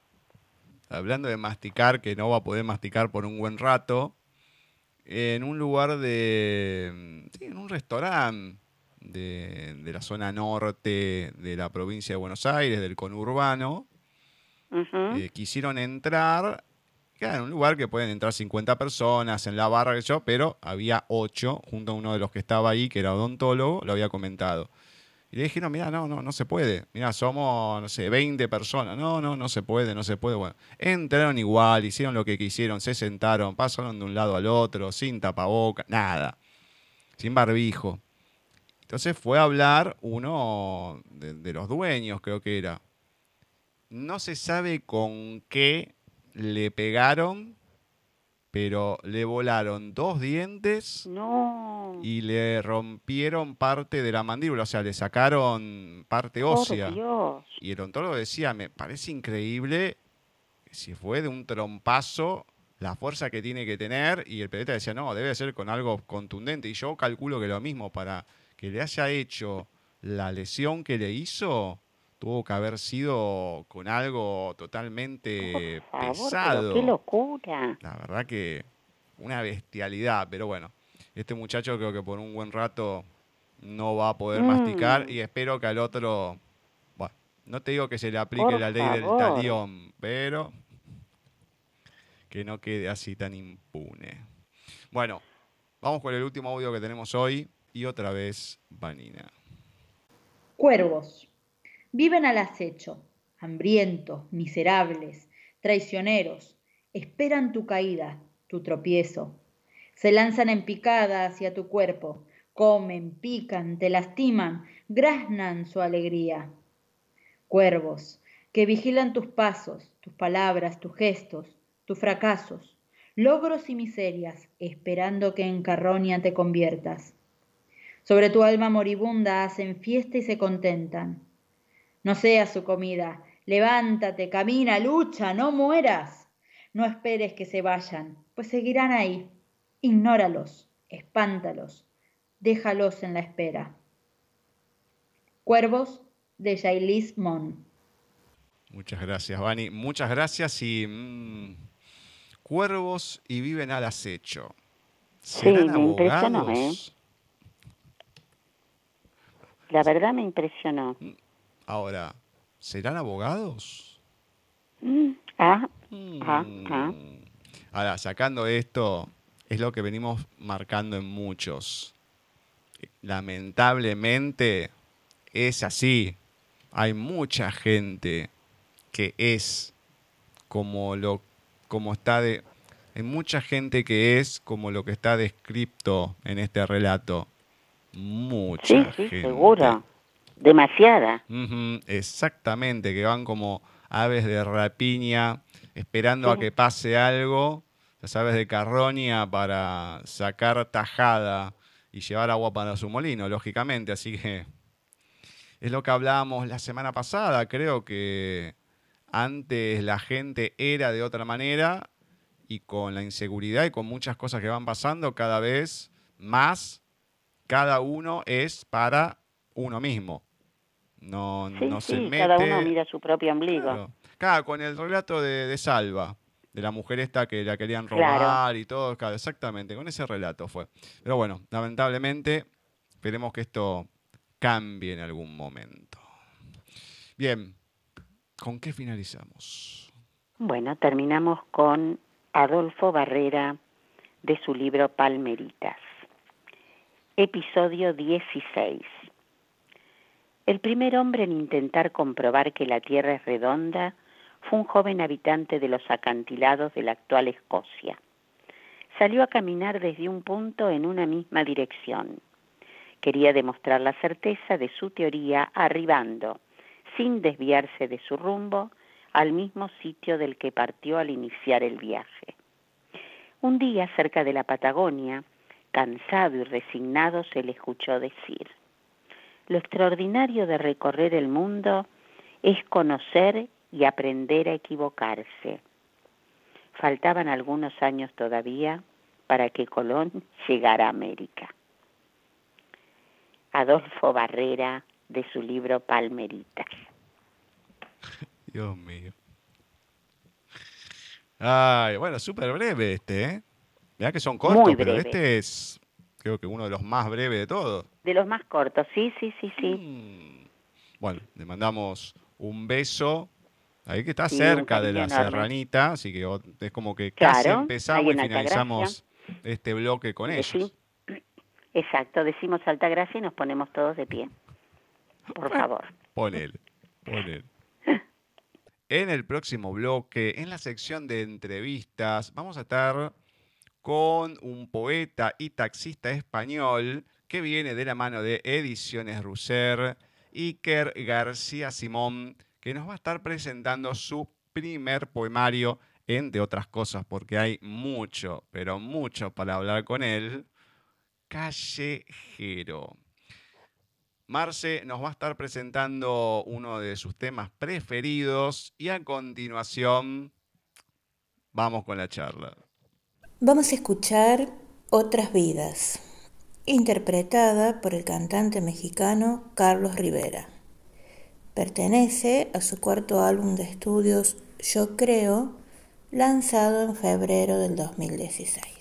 hablando de masticar, que no va a poder masticar por un buen rato, en un lugar de. Sí, en un restaurante de, la zona norte de la provincia de Buenos Aires, del conurbano. Eh, quisieron entrar. Claro, en un lugar que pueden entrar 50 personas en la barra, que yo, pero había 8, junto a uno de los que estaba ahí, que era odontólogo, lo había comentado. Y le dijeron, mira, no, no, no se puede. Mira, somos, no sé, 20 personas. No, no, no se puede, no se puede. Bueno, entraron igual, hicieron lo que quisieron, se sentaron, pasaron de un lado al otro, sin tapaboca, nada. Sin barbijo. Entonces fue a hablar uno de los dueños, creo que era. No se sabe con qué le pegaron pero le volaron dos dientes No. y le rompieron parte de la mandíbula, o sea, le sacaron parte ósea. Dios. Y el ontólogo decía, me parece increíble si fue de un trompazo la fuerza que tiene que tener. Y el pediatra decía, no, debe ser con algo contundente. Y yo calculo que lo mismo, para que le haya hecho la lesión que le hizo, tuvo que haber sido con algo totalmente Por favor, pesado. pero qué locura. La verdad que una bestialidad, pero bueno, este muchacho creo que por un buen rato no va a poder Mm. masticar y espero que al otro, bueno, no te digo que se le aplique Por la ley favor. del talión, pero que no quede así tan impune. Bueno, vamos con el último audio que tenemos hoy y otra vez Vanina. Cuervos. Viven al acecho, hambrientos, miserables, traicioneros. Esperan tu caída, tu tropiezo. Se lanzan en picada hacia tu cuerpo. Comen, pican, te lastiman, graznan su alegría. Cuervos, que vigilan tus pasos, tus palabras, tus gestos, tus fracasos, logros y miserias, esperando que en carroña te conviertas. Sobre tu alma moribunda hacen fiesta y se contentan. No seas su comida, levántate, camina, lucha, no mueras. No esperes que se vayan, pues seguirán ahí. Ignóralos, espántalos, déjalos en la espera. Cuervos de Jailis Mon. Muchas gracias, Vani. Muchas gracias y mm, cuervos y viven al acecho. Sí, ¿Serán me impresionó, abogados? La verdad me impresionó. Ahora, ¿serán abogados? Mm, Ah, ah, ah. Mm. Ahora, sacando esto, es lo que venimos marcando en muchos. Lamentablemente es así. Hay mucha gente que es como lo como está de hay mucha gente que es como lo que está descrito en este relato. Mucha Sí, sí, gente. seguro. Demasiada. Exactamente, que van como aves de rapiña esperando a que pase algo, las aves de carroña para sacar tajada y llevar agua para su molino, lógicamente. Así que es lo que hablábamos la semana pasada. Creo que antes la gente era de otra manera y con la inseguridad y con muchas cosas que van pasando, cada vez más cada uno es para uno mismo. No, Sí, no se sí, mete. cada uno mira su propio ombligo. Claro. Claro, con el relato de, de Salva, de la mujer esta que la querían Claro. robar y todo, claro, exactamente, con ese relato fue. Pero bueno, lamentablemente, esperemos que esto cambie en algún momento. Bien, ¿con qué finalizamos? Bueno, terminamos con Adolfo Barrera de su libro Palmeritas. Episodio 16. El primer hombre en intentar comprobar que la Tierra es redonda fue un joven habitante de los acantilados de la actual Escocia. Salió a caminar desde un punto en una misma dirección. Quería demostrar la certeza de su teoría arribando, sin desviarse de su rumbo, al mismo sitio del que partió al iniciar el viaje. Un día, cerca de la Patagonia, cansado y resignado, se le escuchó decir, lo extraordinario de recorrer el mundo es conocer y aprender a equivocarse. Faltaban algunos años todavía para que Colón llegara a América. Adolfo Barrera, de su libro Palmeritas. Dios mío. Ay, bueno, súper breve este, ¿eh? Mirá que son cortos, pero este es, creo que uno de los más breves de todos. De los más cortos, sí, sí, sí, sí. Mm. Bueno, le mandamos un beso. Ahí que está Sí, cerca de la enorme. serranita, así que es como que casi Claro, empezamos y finalizamos este bloque con Decí- ellos. Exacto, decimos Altagracia y nos ponemos todos de pie. Por favor. Ponele, ponele. En el próximo bloque, en la sección de entrevistas, vamos a estar con un poeta y taxista español que viene de la mano de Ediciones Russer, Iker García Simón, que nos va a estar presentando su primer poemario entre otras cosas, porque hay mucho, pero mucho para hablar con él, callejero. Marce nos va a estar presentando uno de sus temas preferidos y a continuación vamos con la charla. Vamos a escuchar Otras vidas, interpretada por el cantante mexicano Carlos Rivera. Pertenece a su cuarto álbum de estudios Yo Creo, lanzado en febrero del 2016.